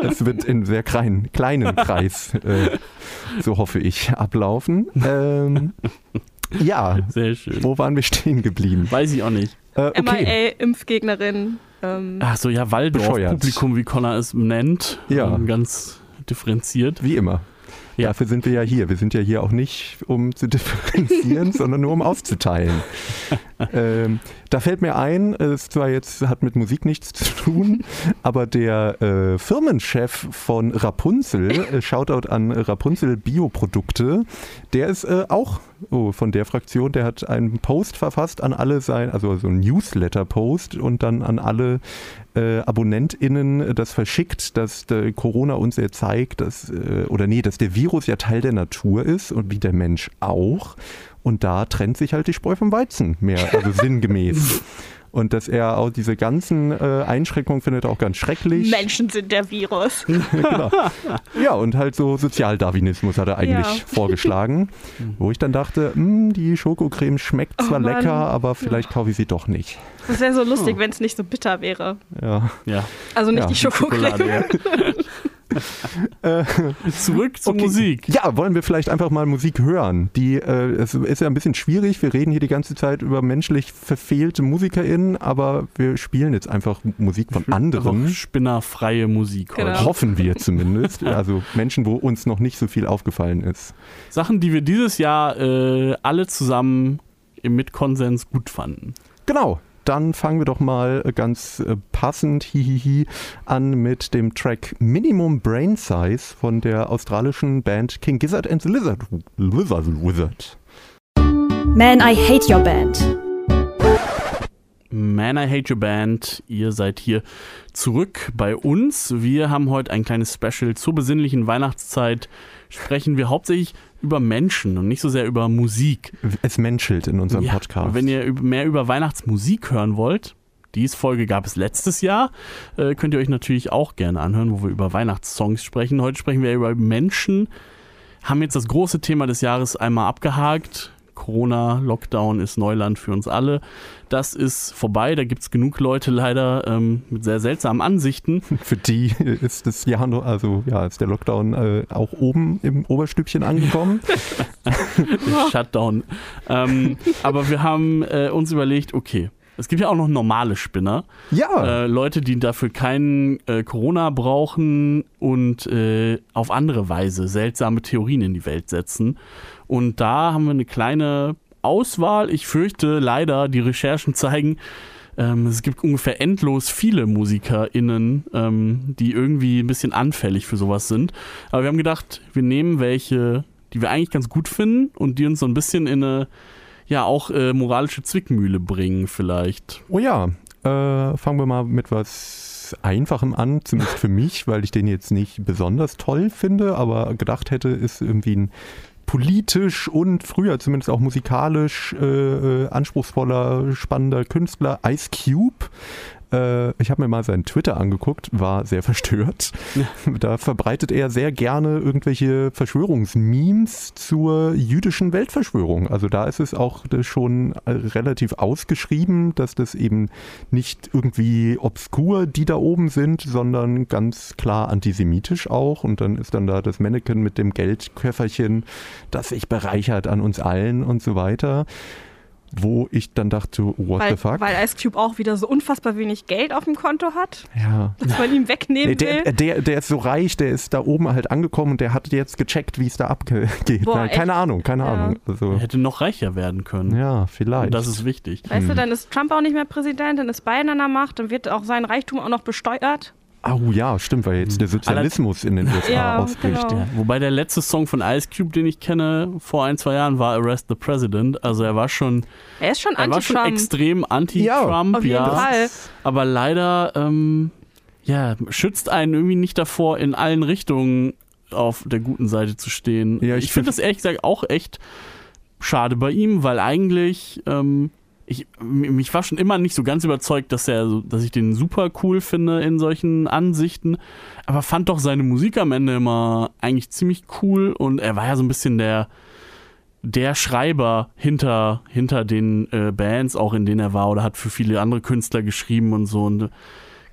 [SPEAKER 2] Das wird in sehr kleinen, kleinen Kreis, äh, so hoffe ich, ablaufen. Ähm, ja, sehr schön. Wo waren wir stehen geblieben?
[SPEAKER 3] Weiß ich auch nicht.
[SPEAKER 4] Äh, okay. MIA-Impfgegnerin. Ähm,
[SPEAKER 3] Ach so, ja, Waldorf-Publikum, wie Connor es nennt.
[SPEAKER 2] Ja.
[SPEAKER 3] Ähm, ganz differenziert.
[SPEAKER 2] Wie immer. Ja. Dafür sind wir ja hier. Wir sind ja hier auch nicht, um zu differenzieren, (laughs) sondern nur um auszuteilen. ähm, da fällt mir ein, es zwar jetzt hat mit Musik nichts zu tun, (laughs) aber der äh, Firmenchef von Rapunzel, äh, Shoutout an Rapunzel Bioprodukte, der ist äh, auch oh, von der Fraktion, der hat einen Post verfasst an alle sein, also so ein Newsletter-Post und dann an alle äh, AbonnentInnen das verschickt, dass der Corona uns ja zeigt, dass, äh, oder nee, dass der Virus ja Teil der Natur ist und wie der Mensch auch. Und da trennt sich halt die Spreu vom Weizen mehr, also (laughs) sinngemäß. Und dass er auch diese ganzen äh, Einschränkungen findet auch ganz schrecklich.
[SPEAKER 4] Menschen sind der Virus. (laughs)
[SPEAKER 2] genau. Ja, und halt so Sozialdarwinismus hat er eigentlich ja. (laughs) vorgeschlagen. Wo ich dann dachte, hm, die Schokocreme schmeckt zwar oh lecker, aber vielleicht ja. kaufe ich sie doch nicht.
[SPEAKER 4] Das wäre so lustig, oh. wenn es nicht so bitter wäre.
[SPEAKER 2] Ja.
[SPEAKER 3] ja.
[SPEAKER 4] Also nicht ja. die Schokocreme.
[SPEAKER 3] äh, (laughs) (laughs) Zurück zur okay. Musik.
[SPEAKER 2] Ja, wollen wir vielleicht einfach mal Musik hören? Die, äh, es ist ja ein bisschen schwierig. Wir reden hier die ganze Zeit über menschlich verfehlte MusikerInnen, aber wir spielen jetzt einfach Musik von anderen.
[SPEAKER 3] Also spinnerfreie Musik
[SPEAKER 2] genau. heute. Hoffen wir (laughs) zumindest. also Menschen, wo uns noch nicht so viel aufgefallen ist.
[SPEAKER 3] Sachen, die wir dieses Jahr äh, alle zusammen im Mitkonsens gut fanden.
[SPEAKER 2] Genau, dann fangen wir doch mal ganz äh, passend hihihi an mit dem Track Minimum Brain Size von der australischen Band King Gizzard and the Lizard, Lizard Wizard.
[SPEAKER 1] Man, I hate your band.
[SPEAKER 3] Man, I Hate Your Band. Ihr seid hier zurück bei uns. Wir haben heute ein kleines Special zur besinnlichen Weihnachtszeit. Sprechen wir hauptsächlich über Menschen und nicht so sehr über Musik.
[SPEAKER 2] Es menschelt in unserem ja, Podcast.
[SPEAKER 3] Wenn ihr mehr über Weihnachtsmusik hören wollt, diese Folge gab es letztes Jahr. Äh, könnt ihr euch natürlich auch gerne anhören, wo wir über Weihnachtssongs sprechen. Heute sprechen wir über Menschen. Haben jetzt das große Thema des Jahres einmal abgehakt. Corona, Lockdown ist Neuland für uns alle. Das ist vorbei. Da gibt es genug Leute leider ähm, mit sehr seltsamen Ansichten. (laughs)
[SPEAKER 2] Für die ist das Jahr noch, also ja, ist der Lockdown äh, auch oben im Oberstübchen angekommen. (laughs) (laughs)
[SPEAKER 3] Shutdown. Ähm, aber wir haben äh, uns überlegt, okay, es gibt ja auch noch normale Spinner.
[SPEAKER 2] Ja.
[SPEAKER 3] Äh, Leute, die dafür keinen äh, Corona brauchen und äh, auf andere Weise seltsame Theorien in die Welt setzen. Und da haben wir eine kleine Auswahl. Ich fürchte leider, die Recherchen zeigen, ähm, es gibt ungefähr endlos viele MusikerInnen, ähm, die irgendwie ein bisschen anfällig für sowas sind. Aber wir haben gedacht, wir nehmen welche, die wir eigentlich ganz gut finden und die uns so ein bisschen in eine, ja, auch äh, moralische Zwickmühle bringen, vielleicht.
[SPEAKER 2] Oh ja, äh, fangen wir mal mit was Einfachem an, zumindest für mich, weil ich den jetzt nicht besonders toll finde, aber gedacht hätte, ist irgendwie ein politisch und früher zumindest auch musikalisch äh, äh anspruchsvoller, spannender Künstler Ice Cube äh, ich habe mir mal seinen Twitter angeguckt, war sehr (laughs) verstört. Da verbreitet er sehr gerne irgendwelche Verschwörungsmemes zur jüdischen Weltverschwörung. Also da ist es auch schon relativ ausgeschrieben, dass das eben nicht irgendwie obskur die da oben sind, sondern ganz klar antisemitisch auch. Und dann ist dann da das Mannequin mit dem Geldköfferchen, das sich bereichert an uns allen und so weiter wo ich dann dachte, what
[SPEAKER 4] weil,
[SPEAKER 2] the fuck?
[SPEAKER 4] Weil Ice Cube auch wieder so unfassbar wenig Geld auf dem Konto hat.
[SPEAKER 2] Ja.
[SPEAKER 4] Dass man ihm wegnehmen nee,
[SPEAKER 2] der,
[SPEAKER 4] will.
[SPEAKER 2] Der, der ist so reich, der ist da oben halt angekommen und der hat jetzt gecheckt, wie es da abgeht. (laughs) Boah, keine Ahnung, keine ja. Ahnung.
[SPEAKER 3] Also, er hätte noch reicher werden können.
[SPEAKER 2] Ja, vielleicht. Und
[SPEAKER 3] das ist wichtig.
[SPEAKER 4] Weißt hm. du, dann ist Trump auch nicht mehr Präsident, dann ist Biden an der Macht, dann wird auch sein Reichtum auch noch besteuert.
[SPEAKER 2] Oh ja, stimmt, weil jetzt der Sozialismus in den USA (laughs) ja, ausbricht. Genau.
[SPEAKER 3] Wobei der letzte Song von Ice Cube, den ich kenne, vor ein, zwei Jahren war Arrest the President. Also er war schon.
[SPEAKER 4] Er ist schon anti-Trump.
[SPEAKER 3] Er war schon extrem anti-Trump,
[SPEAKER 4] ja. Auf jeden ja. Fall.
[SPEAKER 3] Aber leider, ähm, ja, schützt einen irgendwie nicht davor, in allen Richtungen auf der guten Seite zu stehen. Ja, ich, ich finde das ehrlich gesagt auch echt schade bei ihm, weil eigentlich. Ähm, ich, mich war schon immer nicht so ganz überzeugt, dass er, dass ich den super cool finde in solchen Ansichten, aber fand doch seine Musik am Ende immer eigentlich ziemlich cool und er war ja so ein bisschen der, der Schreiber hinter, hinter den äh, Bands, auch in denen er war, oder hat für viele andere Künstler geschrieben und so. Und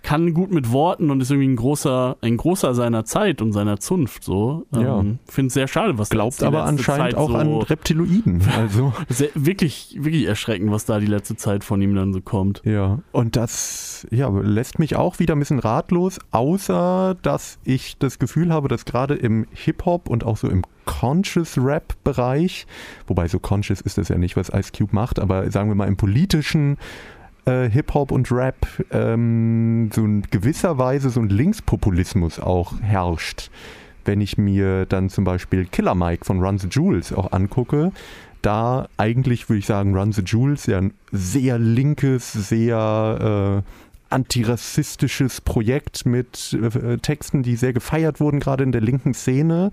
[SPEAKER 3] kann gut mit Worten und ist irgendwie ein großer, ein großer seiner Zeit und seiner Zunft so.
[SPEAKER 2] Ja.
[SPEAKER 3] Ähm, Finde es sehr schade, was
[SPEAKER 2] Glaubt aber anscheinend Zeit auch so an Reptiloiden. (laughs) Also.
[SPEAKER 3] sehr, wirklich, wirklich erschreckend, was da die letzte Zeit von ihm dann so kommt.
[SPEAKER 2] Ja, und das ja, lässt mich auch wieder ein bisschen ratlos, außer dass ich das Gefühl habe, dass gerade im Hip-Hop und auch so im Conscious Rap-Bereich, wobei so conscious ist das ja nicht, was Ice Cube macht, aber sagen wir mal im politischen äh, Hip-Hop und Rap ähm, so in gewisser Weise so ein Linkspopulismus auch herrscht. Wenn ich mir dann zum Beispiel Killer Mike von Run the Jewels auch angucke, da eigentlich würde ich sagen, Run the Jewels ja ein sehr linkes, sehr äh, antirassistisches Projekt mit äh, Texten, die sehr gefeiert wurden, gerade in der linken Szene.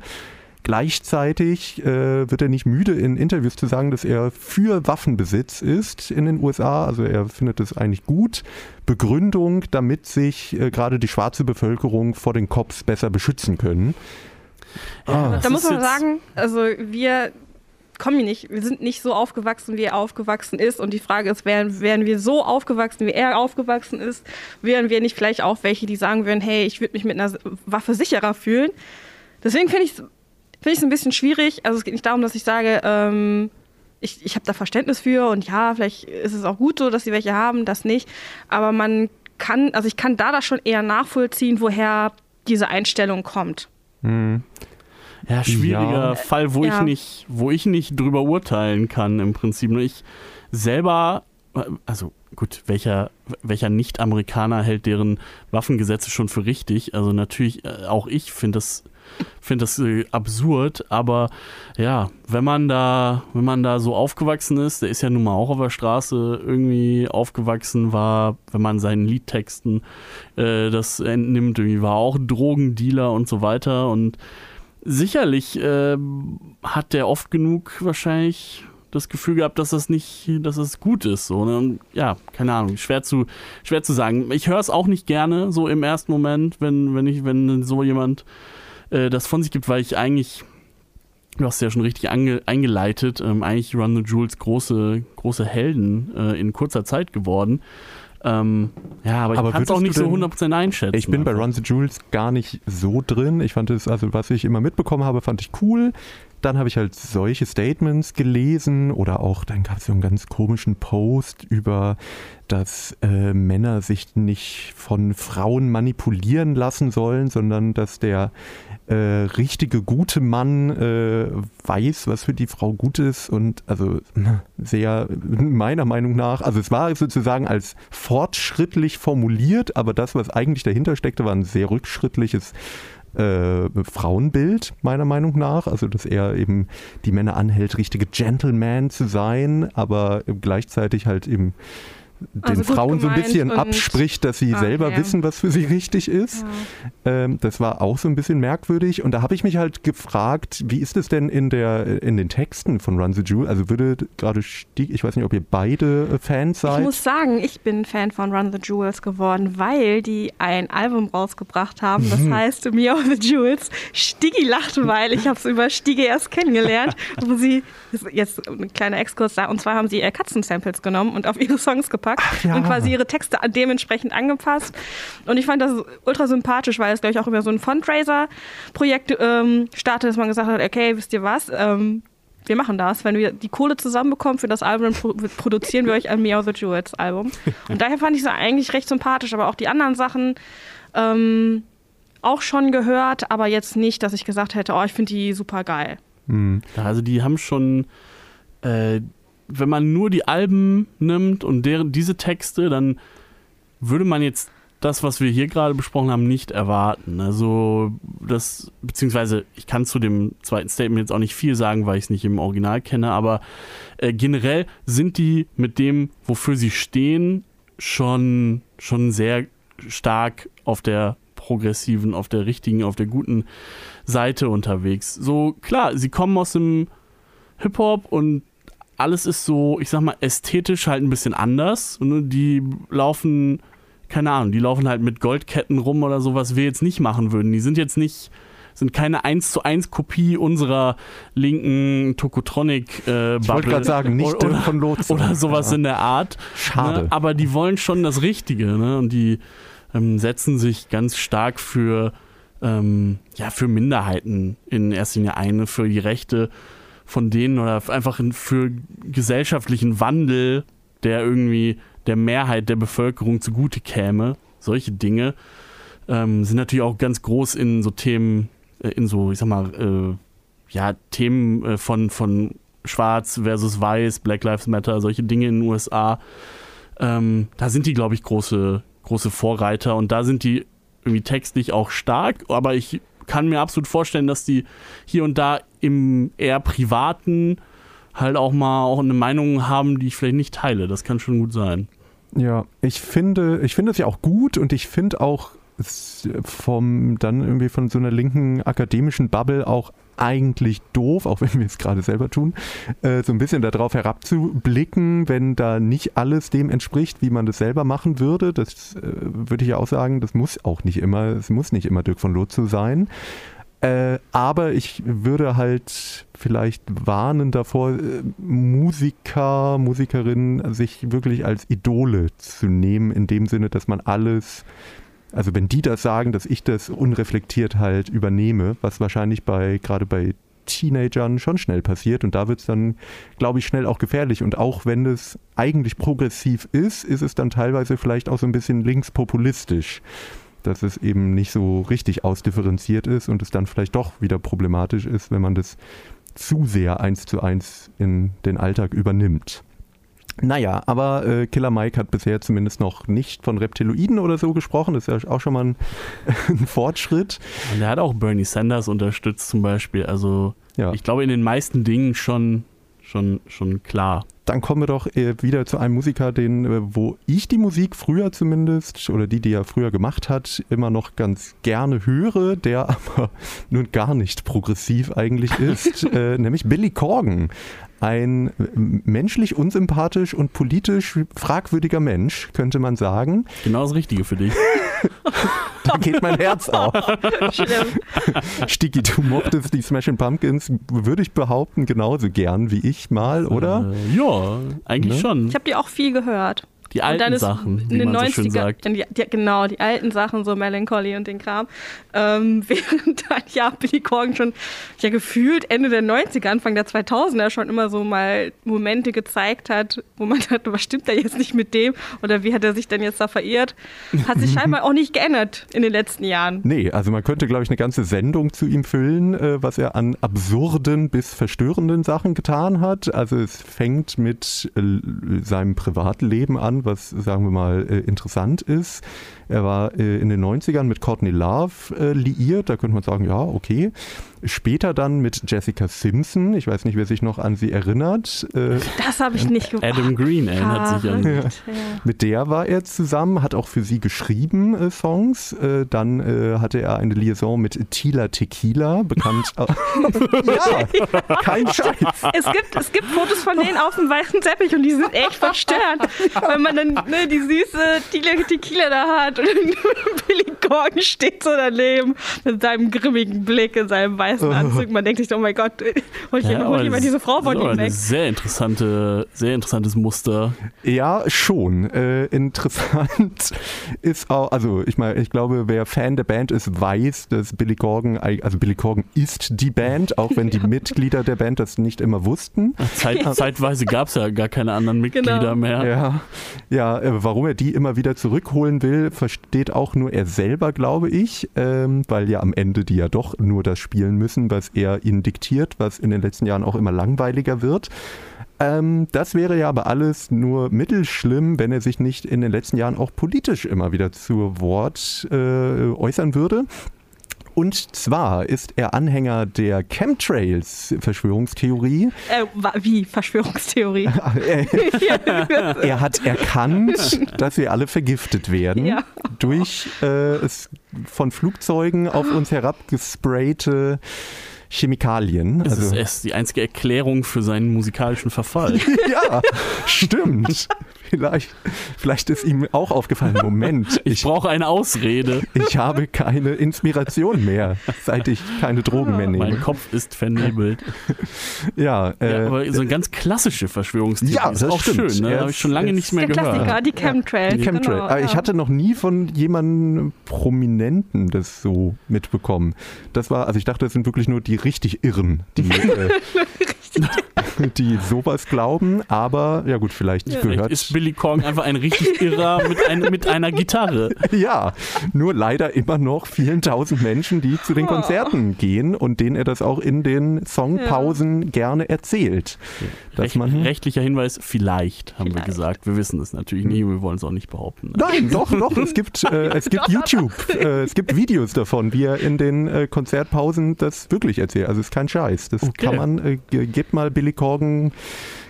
[SPEAKER 2] Gleichzeitig äh, wird er nicht müde, in Interviews zu sagen, dass er für Waffenbesitz ist in den USA. Also er findet es eigentlich gut. Begründung, damit sich äh, gerade die schwarze Bevölkerung vor den Cops besser beschützen können.
[SPEAKER 4] Ja, ah. Da muss man sagen, also wir kommen wir nicht, wir sind nicht so aufgewachsen, wie er aufgewachsen ist. Und die Frage ist, wären, wären wir so aufgewachsen, wie er aufgewachsen ist, wären wir nicht vielleicht auch welche, die sagen würden, hey, ich würde mich mit einer Waffe sicherer fühlen. Deswegen finde ich es find ein bisschen schwierig. Also es geht nicht darum, dass ich sage, ähm, ich, ich habe da Verständnis für und ja, vielleicht ist es auch gut so, dass sie welche haben, das nicht. Aber man kann, also ich kann da das schon eher nachvollziehen, woher diese Einstellung kommt.
[SPEAKER 3] Mhm. Ja, schwieriger ja. Fall, wo ja. ich nicht, wo ich nicht drüber urteilen kann im Prinzip. Ich selber, also gut, welcher, welcher Nicht-Amerikaner hält deren Waffengesetze schon für richtig? Also natürlich, äh, auch ich finde das finde das äh, absurd, aber ja, wenn man da, wenn man da so aufgewachsen ist, der ist ja nun mal auch auf der Straße irgendwie aufgewachsen, war, wenn man seinen Liedtexten äh, das entnimmt, irgendwie war auch Drogendealer und so weiter und sicherlich äh, hat der oft genug wahrscheinlich das Gefühl gehabt, dass das nicht, dass das gut ist. So, ne? Ja, keine Ahnung, schwer zu, schwer zu sagen. Ich höre es auch nicht gerne, so im ersten Moment, wenn, wenn ich, wenn so jemand äh, das von sich gibt, weil ich eigentlich, du hast ja schon richtig ange, eingeleitet, ähm, eigentlich Run the Jewels große, große Helden äh, in kurzer Zeit geworden. Ähm, ja, aber, aber ich kann es auch nicht so 100% einschätzen.
[SPEAKER 2] Ich bin bei Run the Jewels gar nicht so drin. Ich fand es, also was ich immer mitbekommen habe, fand ich cool. Dann habe ich halt solche Statements gelesen oder auch, dann gab es so einen ganz komischen Post über, dass äh, Männer sich nicht von Frauen manipulieren lassen sollen, sondern dass der äh, richtige, gute Mann äh, weiß, was für die Frau gut ist und also sehr, meiner Meinung nach, also es war sozusagen als fortschrittlich formuliert, aber das, was eigentlich dahinter steckte, war ein sehr rückschrittliches äh, Frauenbild, meiner Meinung nach. Also, dass er eben die Männer anhält, richtige Gentleman zu sein, aber gleichzeitig halt eben den also Frauen so ein bisschen abspricht, dass sie ah, selber ja. wissen, was für sie richtig ist. Ja. Ähm, das war auch so ein bisschen merkwürdig. Und da habe ich mich halt gefragt, wie ist es denn in, der, in den Texten von Run the Jewel? Also würde gerade Stieg, ich weiß nicht, ob ihr beide äh, Fans seid.
[SPEAKER 4] Ich muss sagen, ich bin Fan von Run the Jewels geworden, weil die ein Album rausgebracht haben, das mhm. heißt Me of the Jewels. Stigi lacht, weil ich habe es über Stigi erst kennengelernt, (laughs) wo sie, jetzt ein kleiner Exkurs da, und zwar haben sie Katzensamples genommen und auf ihre Songs gepackt gepackt ja. und quasi ihre Texte dementsprechend angepasst. Und ich fand das ultra sympathisch, weil es, glaube ich, auch über so ein Fundraiser-Projekt ähm, startet, dass man gesagt hat, okay, wisst ihr was, ähm, wir machen das. Wenn wir die Kohle zusammenbekommen für das Album, dann produzieren wir euch ein Meow the Jewels Album. (laughs) Und daher fand ich es eigentlich recht sympathisch, aber auch die anderen Sachen ähm, auch schon gehört, aber jetzt nicht, dass ich gesagt hätte, oh, ich finde die super geil.
[SPEAKER 3] Mhm. Also die haben schon äh, wenn man nur die Alben nimmt und deren, diese Texte, dann würde man jetzt das, was wir hier gerade besprochen haben, nicht erwarten. Also das, beziehungsweise ich kann zu dem zweiten Statement jetzt auch nicht viel sagen, weil ich es nicht im Original kenne, aber äh, generell sind die mit dem, wofür sie stehen, schon, schon sehr stark auf der progressiven, auf der richtigen, auf der guten Seite unterwegs. So klar, sie kommen aus dem Hip-Hop und alles ist so, ich sag mal, ästhetisch halt ein bisschen anders. Ne? Die laufen, keine Ahnung, die laufen halt mit Goldketten rum oder so, was wir jetzt nicht machen würden. Die sind jetzt nicht, sind keine 1 zu 1 Kopie unserer linken Tokotronic äh,
[SPEAKER 2] Ich wollte gerade sagen, nicht
[SPEAKER 3] oder,
[SPEAKER 2] von
[SPEAKER 3] Lotso. Oder sowas ja. in der Art.
[SPEAKER 2] Schade.
[SPEAKER 3] Ne? Aber die wollen schon das Richtige, ne? Und die ähm, setzen sich ganz stark für, ähm, ja, für Minderheiten in erster Linie ein, für die Rechte von denen oder einfach für gesellschaftlichen Wandel, der irgendwie der Mehrheit der Bevölkerung zugute käme. Solche Dinge ähm, sind natürlich auch ganz groß in so Themen, äh, in so, ich sag mal, äh, ja, Themen äh, von, von Schwarz versus Weiß, Black Lives Matter, solche Dinge in den USA. Ähm, da sind die, glaube ich, große, große Vorreiter und da sind die irgendwie textlich auch stark, aber ich kann mir absolut vorstellen, dass die hier und da im eher privaten halt auch mal auch eine Meinung haben, die ich vielleicht nicht teile. Das kann schon gut sein.
[SPEAKER 2] Ja, ich finde, ich finde es ja auch gut und ich finde auch vom dann irgendwie von so einer linken akademischen Bubble auch eigentlich doof, auch wenn wir es gerade selber tun, äh, so ein bisschen darauf herabzublicken, wenn da nicht alles dem entspricht, wie man das selber machen würde. Das äh, würde ich ja auch sagen, das muss auch nicht immer, es muss nicht immer Dirk von Lotzo sein. Äh, aber ich würde halt vielleicht warnen davor, äh, Musiker, Musikerinnen sich wirklich als Idole zu nehmen, in dem Sinne, dass man alles also wenn die das sagen, dass ich das unreflektiert halt übernehme, was wahrscheinlich bei gerade bei Teenagern schon schnell passiert und da wird es dann, glaube ich, schnell auch gefährlich. Und auch wenn es eigentlich progressiv ist, ist es dann teilweise vielleicht auch so ein bisschen linkspopulistisch, dass es eben nicht so richtig ausdifferenziert ist und es dann vielleicht doch wieder problematisch ist, wenn man das zu sehr eins zu eins in den Alltag übernimmt. Naja, aber äh, Killer Mike hat bisher zumindest noch nicht von Reptiloiden oder so gesprochen. Das ist ja auch schon mal ein, (laughs) ein Fortschritt.
[SPEAKER 3] Und er hat auch Bernie Sanders unterstützt zum Beispiel. Also ja. ich glaube in den meisten Dingen schon, schon, schon klar.
[SPEAKER 2] Dann kommen wir doch äh, wieder zu einem Musiker, den, äh, wo ich die Musik früher zumindest, oder die, die er früher gemacht hat, immer noch ganz gerne höre, der (laughs) aber nun gar nicht progressiv eigentlich ist, (laughs) äh, nämlich Billy Corgan ein menschlich unsympathisch und politisch fragwürdiger Mensch, könnte man sagen.
[SPEAKER 3] Genau das Richtige für dich. (laughs) (laughs)
[SPEAKER 2] da geht mein Herz auf. (laughs) Sticky, du mochtest die Smashing Pumpkins, würde ich behaupten, genauso gern wie ich mal, oder?
[SPEAKER 3] Äh, ja, eigentlich ne? schon.
[SPEAKER 4] Ich habe die auch viel gehört.
[SPEAKER 3] Die alten Sachen, wie man 90er, so schön sagt.
[SPEAKER 4] Die, die, genau, die alten Sachen, so Melancholy und den Kram. Ähm, (laughs) während dann ja Billy Corgan schon ja gefühlt Ende der 90er, Anfang der 2000er schon immer so mal Momente gezeigt hat, wo man (laughs) dachte, was stimmt da jetzt nicht mit dem? Oder wie hat er sich denn jetzt da verirrt? Hat sich (laughs) scheinbar auch nicht geändert in den letzten Jahren.
[SPEAKER 2] Nee, also man könnte, glaube ich, eine ganze Sendung zu ihm füllen, äh, was er an absurden bis verstörenden Sachen getan hat. Also es fängt mit äh, seinem Privatleben an, was, sagen wir mal, äh, interessant ist. Er war äh, in den 90ern mit Courtney Love äh, liiert, da könnte man sagen, ja, okay. Später dann mit Jessica Simpson, ich weiß nicht, wer sich noch an sie erinnert.
[SPEAKER 4] Äh, das habe ich nicht
[SPEAKER 3] gewusst. Adam Green erinnert sich an sie. Ja.
[SPEAKER 2] Mit der war er zusammen, hat auch für sie geschrieben äh, Songs. Äh, dann äh, hatte er eine Liaison mit Tila Tequila, bekannt. (laughs) ja, kein Scheiß.
[SPEAKER 4] Es gibt, es gibt Fotos von denen auf dem weißen Teppich und die sind echt verstörend. Wenn man dann ne, die süße Tila Tequila da hat und (laughs) Billy Corgan steht so daneben mit seinem grimmigen Blick in seinem weißen Anzug. Man denkt sich, oh mein Gott, hol ich, ja, hol ich mal diese Frau von ihm weg.
[SPEAKER 3] Sehr interessante, sehr interessantes Muster.
[SPEAKER 2] Ja, schon. Äh, interessant (laughs) ist auch, also ich meine, ich glaube, wer Fan der Band ist, weiß, dass Billy Corgan, also Billy Corgan ist die Band, auch wenn die (laughs) Mitglieder der Band das nicht immer wussten.
[SPEAKER 3] Zeit, zeitweise gab es ja gar keine anderen Mitglieder genau. mehr.
[SPEAKER 2] Ja, ja äh, warum er die immer wieder zurückholen will, versteht auch nur er selber, glaube ich, ähm, weil ja am Ende die ja doch nur das spielen müssen, was er ihnen diktiert, was in den letzten Jahren auch immer langweiliger wird. Ähm, das wäre ja aber alles nur mittelschlimm, wenn er sich nicht in den letzten Jahren auch politisch immer wieder zu Wort äh, äußern würde. Und zwar ist er Anhänger der Chemtrails-Verschwörungstheorie.
[SPEAKER 4] Äh, wie Verschwörungstheorie? (laughs) (laughs)
[SPEAKER 2] er hat erkannt, dass wir alle vergiftet werden ja. durch äh, von Flugzeugen auf uns herabgesprayte Chemikalien.
[SPEAKER 3] Das also, ist die einzige Erklärung für seinen musikalischen Verfall. (laughs)
[SPEAKER 2] ja, stimmt. Vielleicht, vielleicht ist ihm auch aufgefallen, Moment.
[SPEAKER 3] Ich, ich brauche eine Ausrede.
[SPEAKER 2] Ich habe keine Inspiration mehr, seit ich keine Drogen mehr nehme.
[SPEAKER 3] Mein Kopf ist vernebelt.
[SPEAKER 2] ja,
[SPEAKER 3] äh, ja, aber so eine ganz klassische Verschwörungstheorie ja, das ist auch stimmt. schön. Ne? Habe ich schon lange nicht mehr
[SPEAKER 4] der
[SPEAKER 3] gehört.
[SPEAKER 4] Klassiker, die Chemtrails.
[SPEAKER 2] Die Chemtrail. Genau, ich hatte noch nie von jemandem Prominenten das so mitbekommen. Das war, also ich dachte, das sind wirklich nur die richtig Irren, die (laughs) äh, die sowas glauben, aber ja gut, vielleicht ja, gehört.
[SPEAKER 3] Ist Billy Kong einfach ein richtig Irrer mit, ein, mit einer Gitarre.
[SPEAKER 2] Ja, nur leider immer noch vielen tausend Menschen, die zu den Konzerten gehen und denen er das auch in den Songpausen ja. gerne erzählt.
[SPEAKER 3] Recht, man, rechtlicher Hinweis, vielleicht, haben vielleicht. wir gesagt. Wir wissen es natürlich nie, wir wollen es auch nicht behaupten.
[SPEAKER 2] Nein, doch, doch, es gibt, äh, es gibt YouTube, äh, es gibt Videos davon, wie er in den äh, Konzertpausen das wirklich erzählt. Also es ist kein Scheiß. Das okay. kann man, äh, gebt mal Billy Corgan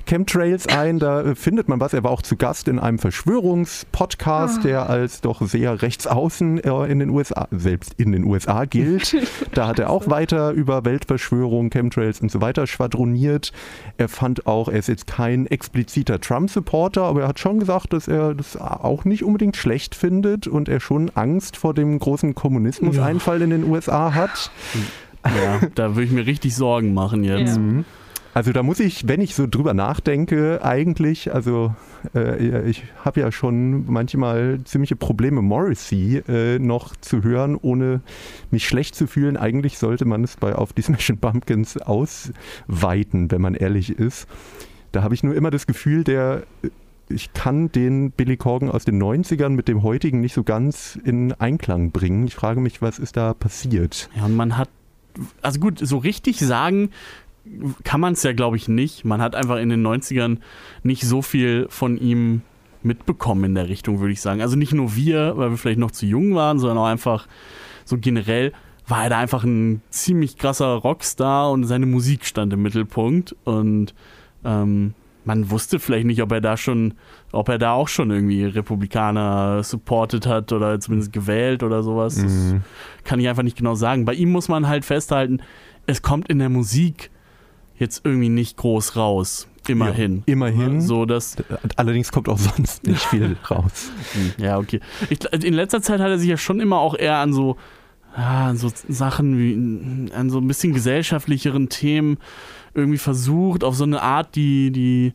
[SPEAKER 2] Chemtrails ein, da äh, findet man was. Er war auch zu Gast in einem Verschwörungspodcast, ah. der als doch sehr rechtsaußen äh, in den USA, selbst in den USA gilt. (laughs) da hat er auch weiter über Weltverschwörung, Chemtrails und so weiter schwadroniert. Er fand auch, er ist jetzt kein expliziter Trump-Supporter, aber er hat schon gesagt, dass er das auch nicht unbedingt schlecht findet und er schon Angst vor dem großen Kommunismus-Einfall ja. in den USA hat.
[SPEAKER 3] Ja, da würde ich mir richtig Sorgen machen jetzt. Ja.
[SPEAKER 2] Also da muss ich, wenn ich so drüber nachdenke, eigentlich, also äh, ich habe ja schon manchmal ziemliche Probleme, Morrissey äh, noch zu hören, ohne mich schlecht zu fühlen. Eigentlich sollte man es bei Auf die Smashing Pumpkins ausweiten, wenn man ehrlich ist. Da habe ich nur immer das Gefühl, der ich kann den Billy Corgan aus den 90ern mit dem heutigen nicht so ganz in Einklang bringen. Ich frage mich, was ist da passiert?
[SPEAKER 3] Ja, und man hat, also gut, so richtig sagen kann man es ja, glaube ich, nicht. Man hat einfach in den 90ern nicht so viel von ihm mitbekommen in der Richtung, würde ich sagen. Also nicht nur wir, weil wir vielleicht noch zu jung waren, sondern auch einfach so generell war er da einfach ein ziemlich krasser Rockstar und seine Musik stand im Mittelpunkt. Und ähm, man wusste vielleicht nicht, ob er da schon, ob er da auch schon irgendwie Republikaner supported hat oder zumindest gewählt oder sowas. Mhm. kann ich einfach nicht genau sagen. Bei ihm muss man halt festhalten, es kommt in der Musik jetzt irgendwie nicht groß raus. Immerhin.
[SPEAKER 2] Ja, immerhin.
[SPEAKER 3] So, dass
[SPEAKER 2] Allerdings kommt auch (laughs) sonst nicht (laughs) viel raus.
[SPEAKER 3] Hm, ja, okay. Ich, in letzter Zeit hat er sich ja schon immer auch eher an so, ja, an so Sachen wie, an so ein bisschen gesellschaftlicheren Themen irgendwie versucht, auf so eine Art, die, die,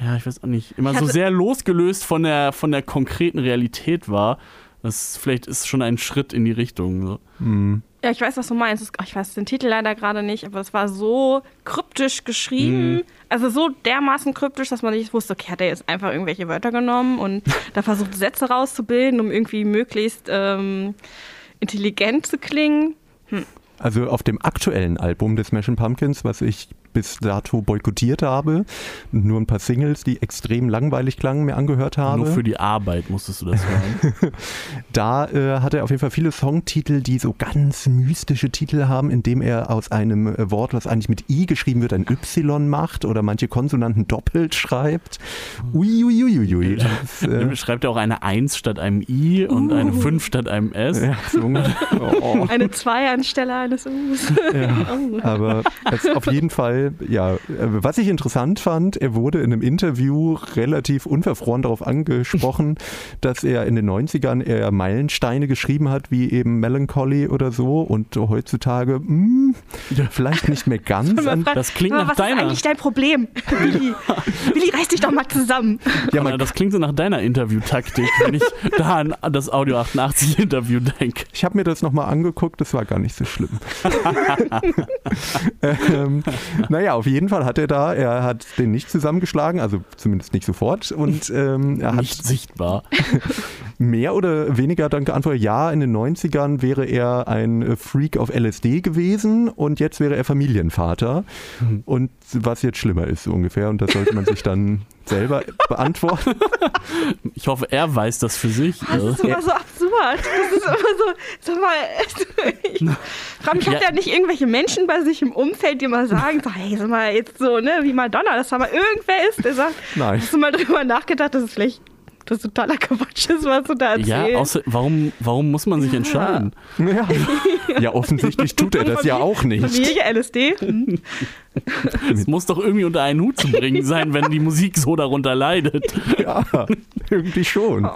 [SPEAKER 3] ja, ich weiß auch nicht, immer so sehr losgelöst von der, von der konkreten Realität war. Das vielleicht ist schon ein Schritt in die Richtung. So.
[SPEAKER 4] Mhm. Ja, ich weiß, was du meinst. Ich weiß den Titel leider gerade nicht, aber es war so kryptisch geschrieben. Mhm. Also so dermaßen kryptisch, dass man nicht wusste, okay, hat er jetzt einfach irgendwelche Wörter genommen und (laughs) da versucht, Sätze rauszubilden, um irgendwie möglichst ähm, intelligent zu klingen. Hm.
[SPEAKER 2] Also auf dem aktuellen Album des Smashing Pumpkins, was ich bis dato boykottiert habe. Nur ein paar Singles, die extrem langweilig klangen, mir angehört habe.
[SPEAKER 3] Nur für die Arbeit musstest du das hören. (laughs)
[SPEAKER 2] da äh, hat er auf jeden Fall viele Songtitel, die so ganz mystische Titel haben, indem er aus einem äh, Wort, was eigentlich mit I geschrieben wird, ein Y macht oder manche Konsonanten doppelt schreibt. Uiuiuiui. Ui, ui.
[SPEAKER 3] Äh, Schreibt er auch eine 1 statt einem I und uh. eine 5 statt einem S. Ja, so (laughs)
[SPEAKER 4] oh. Eine 2 anstelle eines Us.
[SPEAKER 2] Ja, (laughs) aber auf jeden Fall ja, äh, was ich interessant fand, er wurde in einem Interview relativ unverfroren darauf angesprochen, (laughs) dass er in den 90ern eher Meilensteine geschrieben hat, wie eben Melancholy oder so und heutzutage mh, hm, vielleicht nicht mehr ganz.
[SPEAKER 3] das klingt nach
[SPEAKER 4] was
[SPEAKER 3] deiner. Was
[SPEAKER 4] ist eigentlich dein Problem? Willi, Willi, reiß dich doch mal zusammen.
[SPEAKER 3] Ja, man, das klingt so nach deiner Interviewtaktik, wenn ich (laughs) da an das Audio 88 Interview denke.
[SPEAKER 2] Ich habe mir das nochmal angeguckt, das war gar nicht so schlimm. (laughs) (laughs) ähm, naja, auf jeden Fall hat er da, er hat den nicht zusammengeschlagen, also zumindest nicht sofort. Und ähm, er
[SPEAKER 3] nicht
[SPEAKER 2] hat
[SPEAKER 3] sichtbar.
[SPEAKER 2] mehr oder weniger dann geantwortet, ja, in den 90ern wäre er ein Freak auf LSD gewesen und jetzt wäre er Familienvater. Mhm. Und was jetzt schlimmer ist, so ungefähr. Und das sollte man sich dann selber beantworten. (laughs)
[SPEAKER 3] Ich hoffe, er weiß das für sich.
[SPEAKER 4] Das ist immer so absurd. Das ist immer so, sag mal, (laughs) ich frage mich, hat ja. er nicht irgendwelche Menschen bei sich im Umfeld, die mal sagen, so, hey, sag mal, jetzt so, ne, wie Madonna, dass da mal irgendwer ist, der sagt, Nein. hast du mal drüber nachgedacht, dass es vielleicht das totaler Quatsch ist, was du da erzählst.
[SPEAKER 3] Ja, außer, warum, warum muss man sich entscheiden?
[SPEAKER 2] Ja. ja, offensichtlich tut er das ja auch nicht.
[SPEAKER 4] Familie, LSD.
[SPEAKER 3] Hm. Es muss doch irgendwie unter einen Hut zu bringen sein, wenn die Musik so darunter leidet.
[SPEAKER 2] Ja, irgendwie schon. Oh.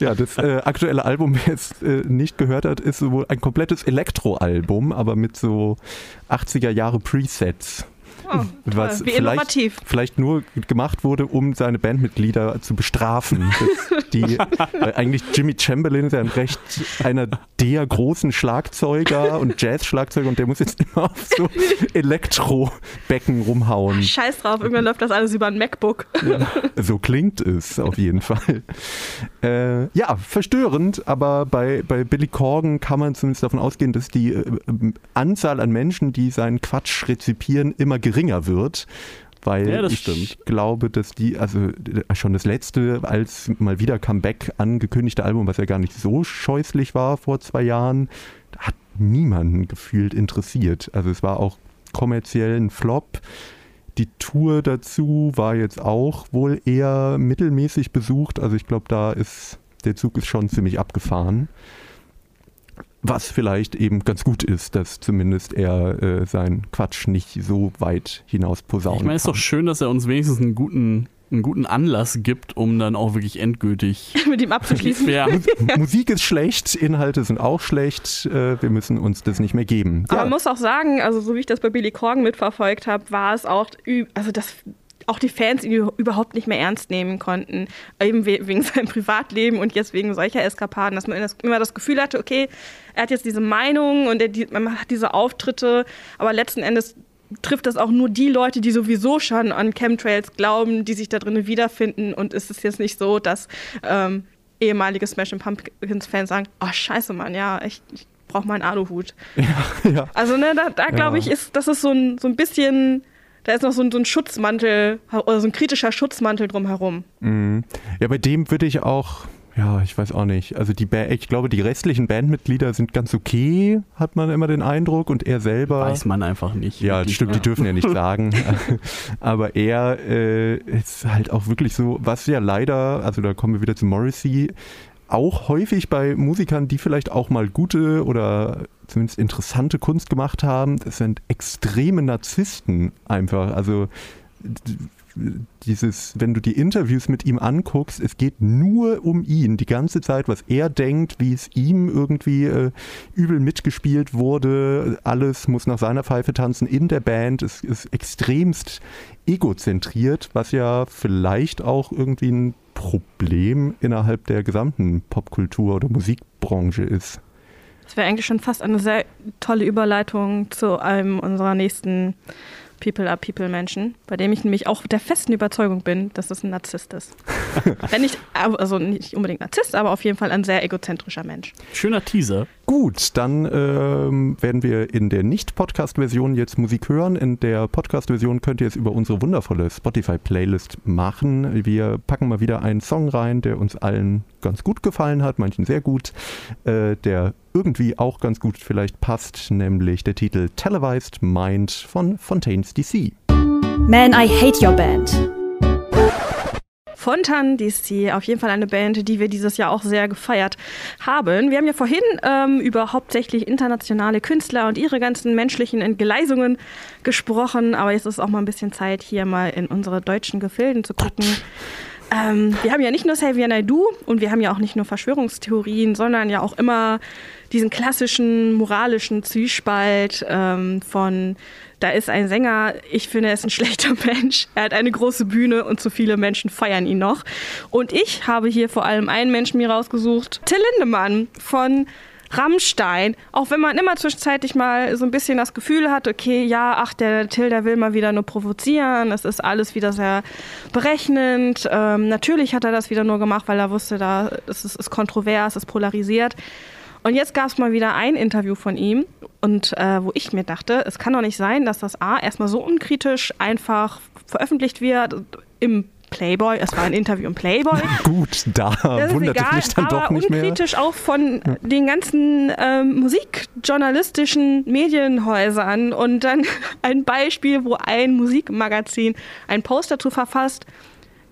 [SPEAKER 2] Ja, das äh, aktuelle Album, wer es äh, nicht gehört hat, ist wohl ein komplettes Elektro-Album, aber mit so 80er Jahre Presets.
[SPEAKER 4] Oh, was Wie vielleicht, innovativ.
[SPEAKER 2] vielleicht nur gemacht wurde, um seine Bandmitglieder zu bestrafen. (laughs) die, eigentlich Jimmy Chamberlain ist ja ein recht einer der großen Schlagzeuger und Jazz-Schlagzeuger und der muss jetzt immer auf so Elektrobecken rumhauen.
[SPEAKER 4] Scheiß drauf, irgendwann läuft das alles über ein MacBook.
[SPEAKER 2] Ja, so klingt es auf jeden Fall. Äh, ja, verstörend, aber bei, bei Billy Corgan kann man zumindest davon ausgehen, dass die äh, Anzahl an Menschen, die seinen Quatsch rezipieren, immer geringer geringer wird. Weil ja, ich stimmt. glaube, dass die, also schon das letzte als mal wieder Comeback angekündigte Album, was ja gar nicht so scheußlich war vor zwei Jahren, hat niemanden gefühlt interessiert. Also es war auch kommerziell ein Flop. Die Tour dazu war jetzt auch wohl eher mittelmäßig besucht. Also ich glaube, da ist der Zug ist schon ziemlich abgefahren. Was vielleicht eben ganz gut ist, dass zumindest er äh, seinen Quatsch nicht so weit hinaus posaunt.
[SPEAKER 3] Ich meine, es ist doch schön, dass er uns wenigstens einen guten einen guten Anlass gibt, um dann auch wirklich endgültig (laughs)
[SPEAKER 4] mit ihm abzuschließen.
[SPEAKER 2] ja. Musik ist schlecht, Inhalte sind auch schlecht, äh, wir müssen uns das nicht mehr geben.
[SPEAKER 4] Aber ja. man muss auch sagen, also so wie ich das bei Billy Corgan mitverfolgt habe, war es auch, also das auch die Fans ihn überhaupt nicht mehr ernst nehmen konnten, eben wegen (laughs) seinem Privatleben und jetzt wegen solcher Eskapaden, dass man immer das Gefühl hatte, okay, er hat jetzt diese Meinung und er, man hat diese Auftritte, aber letzten Endes trifft das auch nur die Leute, die sowieso schon an Chemtrails glauben, die sich da drin wiederfinden. Und ist es jetzt nicht so, dass ähm, ehemalige Smashing Pumpkins-Fans sagen, oh scheiße, Mann, ja, echt, ich brauche meinen Aluhut. (laughs) Ja, ja. Also ne, da, da glaube ich, ist, das ist so ein, so ein bisschen da ist noch so ein, so ein, Schutzmantel oder so ein kritischer Schutzmantel drumherum.
[SPEAKER 2] Mhm. Ja, bei dem würde ich auch, ja, ich weiß auch nicht. Also die ba ich glaube, die restlichen Bandmitglieder sind ganz okay, hat man immer den Eindruck. Und er selber.
[SPEAKER 3] Weiß man einfach nicht.
[SPEAKER 2] Ja, stimmt, ja. die dürfen ja nicht (laughs) sagen. Aber er äh, ist halt auch wirklich so, was ja leider, also da kommen wir wieder zu Morrissey, auch häufig bei Musikern, die vielleicht auch mal gute oder zumindest interessante Kunst gemacht haben, das sind extreme Narzissten einfach. Also dieses, wenn du die Interviews mit ihm anguckst, es geht nur um ihn die ganze Zeit, was er denkt, wie es ihm irgendwie äh, übel mitgespielt wurde. Alles muss nach seiner Pfeife tanzen in der Band. Es ist extremst egozentriert, was ja vielleicht auch irgendwie ein Problem innerhalb der gesamten Popkultur oder Musikbranche ist.
[SPEAKER 4] Das wäre eigentlich schon fast eine sehr tolle Überleitung zu einem unserer nächsten People are People Menschen, bei dem ich nämlich auch der festen Überzeugung bin, dass das ein Narzisst ist. (laughs) Wenn nicht, also nicht unbedingt Narzisst, aber auf jeden Fall ein sehr egozentrischer Mensch.
[SPEAKER 3] Schöner Teaser.
[SPEAKER 2] Gut, dann ähm, werden wir in der Nicht-Podcast-Version jetzt Musik hören. In der Podcast-Version könnt ihr es über unsere wundervolle Spotify-Playlist machen. Wir packen mal wieder einen Song rein, der uns allen ganz gut gefallen hat, manchen sehr gut, äh, der irgendwie auch ganz gut vielleicht passt, nämlich der Titel Televised Mind von Fontaines DC.
[SPEAKER 1] Man, I hate your band.
[SPEAKER 4] Fontan DC, auf jeden Fall eine Band, die wir dieses Jahr auch sehr gefeiert haben. Wir haben ja vorhin ähm, über hauptsächlich internationale Künstler und ihre ganzen menschlichen Entgleisungen gesprochen, aber jetzt ist auch mal ein bisschen Zeit, hier mal in unsere deutschen Gefilden zu gucken. Ähm, wir haben ja nicht nur Xavier Naidoo und wir haben ja auch nicht nur Verschwörungstheorien, sondern ja auch immer diesen klassischen moralischen Zwiespalt ähm, von, da ist ein Sänger, ich finde, er ist ein schlechter (laughs) Mensch, er hat eine große Bühne und zu viele Menschen feiern ihn noch. Und ich habe hier vor allem einen Menschen mir rausgesucht, Till Lindemann von Rammstein, auch wenn man immer zwischenzeitlich mal so ein bisschen das Gefühl hat, okay, ja, ach, der Till, der will mal wieder nur provozieren, es ist alles wieder sehr berechnend. Ähm, natürlich hat er das wieder nur gemacht, weil er wusste, da es ist, ist kontrovers, es ist polarisiert. Und jetzt gab es mal wieder ein Interview von ihm und äh, wo ich mir dachte, es kann doch nicht sein, dass das A erstmal so unkritisch einfach veröffentlicht wird im Playboy. Es war ein Interview im Playboy. (laughs)
[SPEAKER 2] Gut, da wundert es mich dann doch nicht mehr.
[SPEAKER 4] unkritisch auch von ja. den ganzen ähm, musikjournalistischen Medienhäusern. Und dann (laughs) ein Beispiel, wo ein Musikmagazin ein Post dazu verfasst,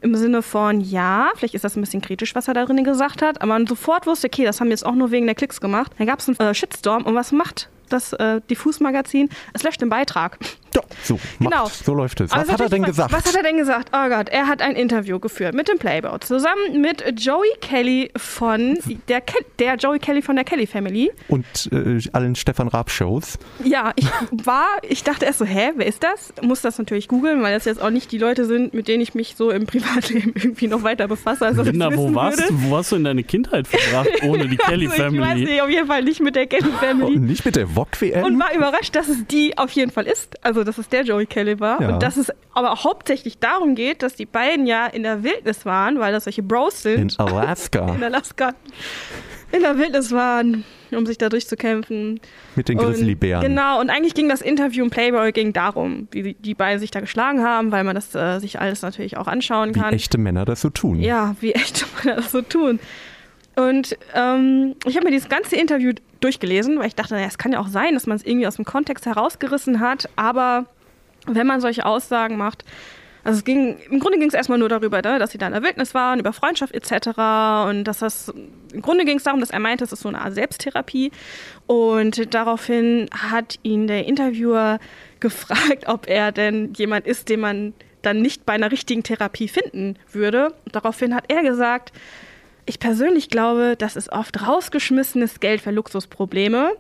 [SPEAKER 4] im Sinne von, ja, vielleicht ist das ein bisschen kritisch, was er da drin gesagt hat, aber man sofort wusste, okay, das haben wir jetzt auch nur wegen der Klicks gemacht. Dann gab es einen äh, Shitstorm und was macht das äh, Diffus-Magazin? Es löscht den Beitrag.
[SPEAKER 2] Ja, so, genau. so läuft es. Was also hat er denn gesagt?
[SPEAKER 4] Was hat er denn gesagt? Oh Gott, er hat ein Interview geführt mit dem Playboy zusammen mit Joey Kelly von der, Ke der Joey Kelly von der Kelly Family
[SPEAKER 2] und äh, allen Stefan Raab Shows.
[SPEAKER 4] Ja, ich war, ich dachte erst so, hä, wer ist das? Muss das natürlich googeln, weil das jetzt auch nicht die Leute sind, mit denen ich mich so im Privatleben (laughs) irgendwie noch weiter befasse. Also
[SPEAKER 3] Linda, wo warst würde. du? Wo hast du in deine Kindheit verbracht ohne die (laughs) Kelly also, Family? Ich weiß
[SPEAKER 4] nicht, auf jeden Fall nicht mit der Kelly Family.
[SPEAKER 2] Und nicht mit der VOG WM.
[SPEAKER 4] Und war überrascht, dass es die auf jeden Fall ist. Also dass es der Joey Kelly war. Ja. Und dass es aber hauptsächlich darum geht, dass die beiden ja in der Wildnis waren, weil das solche Bros sind.
[SPEAKER 2] In Alaska. (laughs)
[SPEAKER 4] in Alaska. In der Wildnis waren, um sich da durchzukämpfen.
[SPEAKER 2] Mit den Grizzlybären.
[SPEAKER 4] Genau, und eigentlich ging das Interview im Playboy ging darum, wie die beiden sich da geschlagen haben, weil man das äh, sich alles natürlich auch anschauen kann.
[SPEAKER 2] Wie echte Männer das so tun.
[SPEAKER 4] Ja, wie echte Männer das so tun. Und ähm, ich habe mir dieses ganze Interview durchgelesen, weil ich dachte, naja, es kann ja auch sein, dass man es irgendwie aus dem Kontext herausgerissen hat, aber wenn man solche Aussagen macht, also es ging, im Grunde ging es erstmal nur darüber, ne, dass sie da in der Wildnis waren, über Freundschaft etc. Und dass das, im Grunde ging es darum, dass er meinte, es ist so eine Art Selbsttherapie. Und daraufhin hat ihn der Interviewer gefragt, ob er denn jemand ist, den man dann nicht bei einer richtigen Therapie finden würde. Daraufhin hat er gesagt, ich persönlich glaube, das ist oft rausgeschmissenes Geld für Luxusprobleme.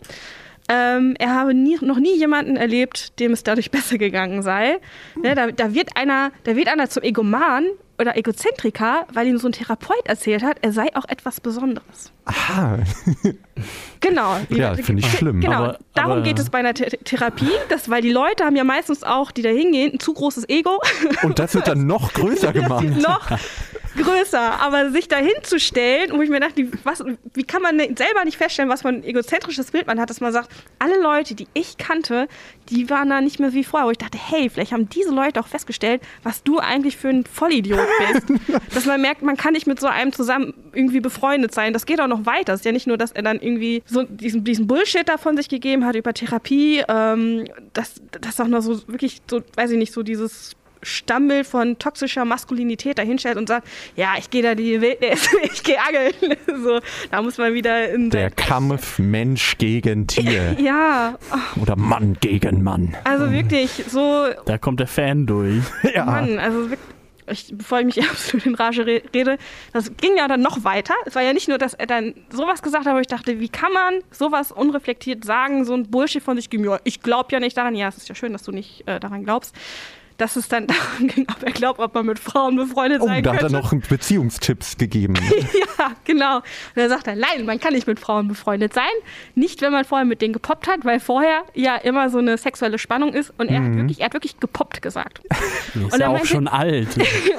[SPEAKER 4] Ähm, er habe nie, noch nie jemanden erlebt, dem es dadurch (laughs) besser gegangen sei. Ne, da, da, wird einer, da wird einer zum Egoman oder Egozentriker, weil ihm so ein Therapeut erzählt hat, er sei auch etwas Besonderes.
[SPEAKER 2] Aha. (laughs)
[SPEAKER 4] Genau.
[SPEAKER 2] Ja, finde ich schlimm.
[SPEAKER 4] Genau. Aber, Darum aber, geht es bei einer Th Therapie, dass, weil die Leute haben ja meistens auch, die da hingehen, ein zu großes Ego.
[SPEAKER 2] Und das wird dann noch größer (laughs) gemacht.
[SPEAKER 4] noch größer. Aber sich dahin zu stellen, wo ich mir dachte, was, wie kann man selber nicht feststellen, was für ein egozentrisches Bild man hat, dass man sagt, alle Leute, die ich kannte, die waren da nicht mehr wie vorher. Wo ich dachte, hey, vielleicht haben diese Leute auch festgestellt, was du eigentlich für ein Vollidiot bist. (laughs) dass man merkt, man kann nicht mit so einem zusammen irgendwie befreundet sein. Das geht auch noch weiter. Es ist ja nicht nur, dass er dann irgendwie so diesen, diesen Bullshit da von sich gegeben hat über Therapie, ähm, dass das auch noch so wirklich so, weiß ich nicht, so dieses Stammbild von toxischer Maskulinität dahinstellt und sagt, ja, ich gehe da die Wildnis, (laughs) ich gehe angeln. so, da muss man wieder in
[SPEAKER 2] der Kampf Mensch gegen Tier. (laughs)
[SPEAKER 4] ja.
[SPEAKER 2] Oder Mann gegen Mann.
[SPEAKER 4] Also wirklich so.
[SPEAKER 3] Da kommt der Fan durch. (laughs)
[SPEAKER 4] ja. Mann, also wirklich ich, bevor ich mich absolut in Rage rede, das ging ja dann noch weiter. Es war ja nicht nur, dass er dann sowas gesagt hat, aber ich dachte, wie kann man sowas unreflektiert sagen, so ein Bullshit von sich geben? Ja, ich glaube ja nicht daran. Ja, es ist ja schön, dass du nicht äh, daran glaubst dass es dann (laughs) darum ging, ob er glaubt, ob man mit Frauen befreundet oh, sein
[SPEAKER 2] da
[SPEAKER 4] könnte.
[SPEAKER 2] Da hat er noch Beziehungstipps gegeben. (laughs)
[SPEAKER 4] ja, genau. Und er sagt dann, nein, man kann nicht mit Frauen befreundet sein. Nicht, wenn man vorher mit denen gepoppt hat, weil vorher ja immer so eine sexuelle Spannung ist. Und er, mhm. hat, wirklich, er hat wirklich gepoppt gesagt. (laughs)
[SPEAKER 3] ist ja auch schon alt.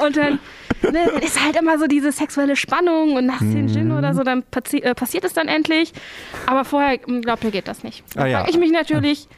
[SPEAKER 4] und dann ne, ist halt immer so diese sexuelle Spannung und nach den Gin mhm. oder so, dann passi äh, passiert es dann endlich. Aber vorher, hm, glaubt er, geht das nicht. Da ah, ja. frage ich mich natürlich,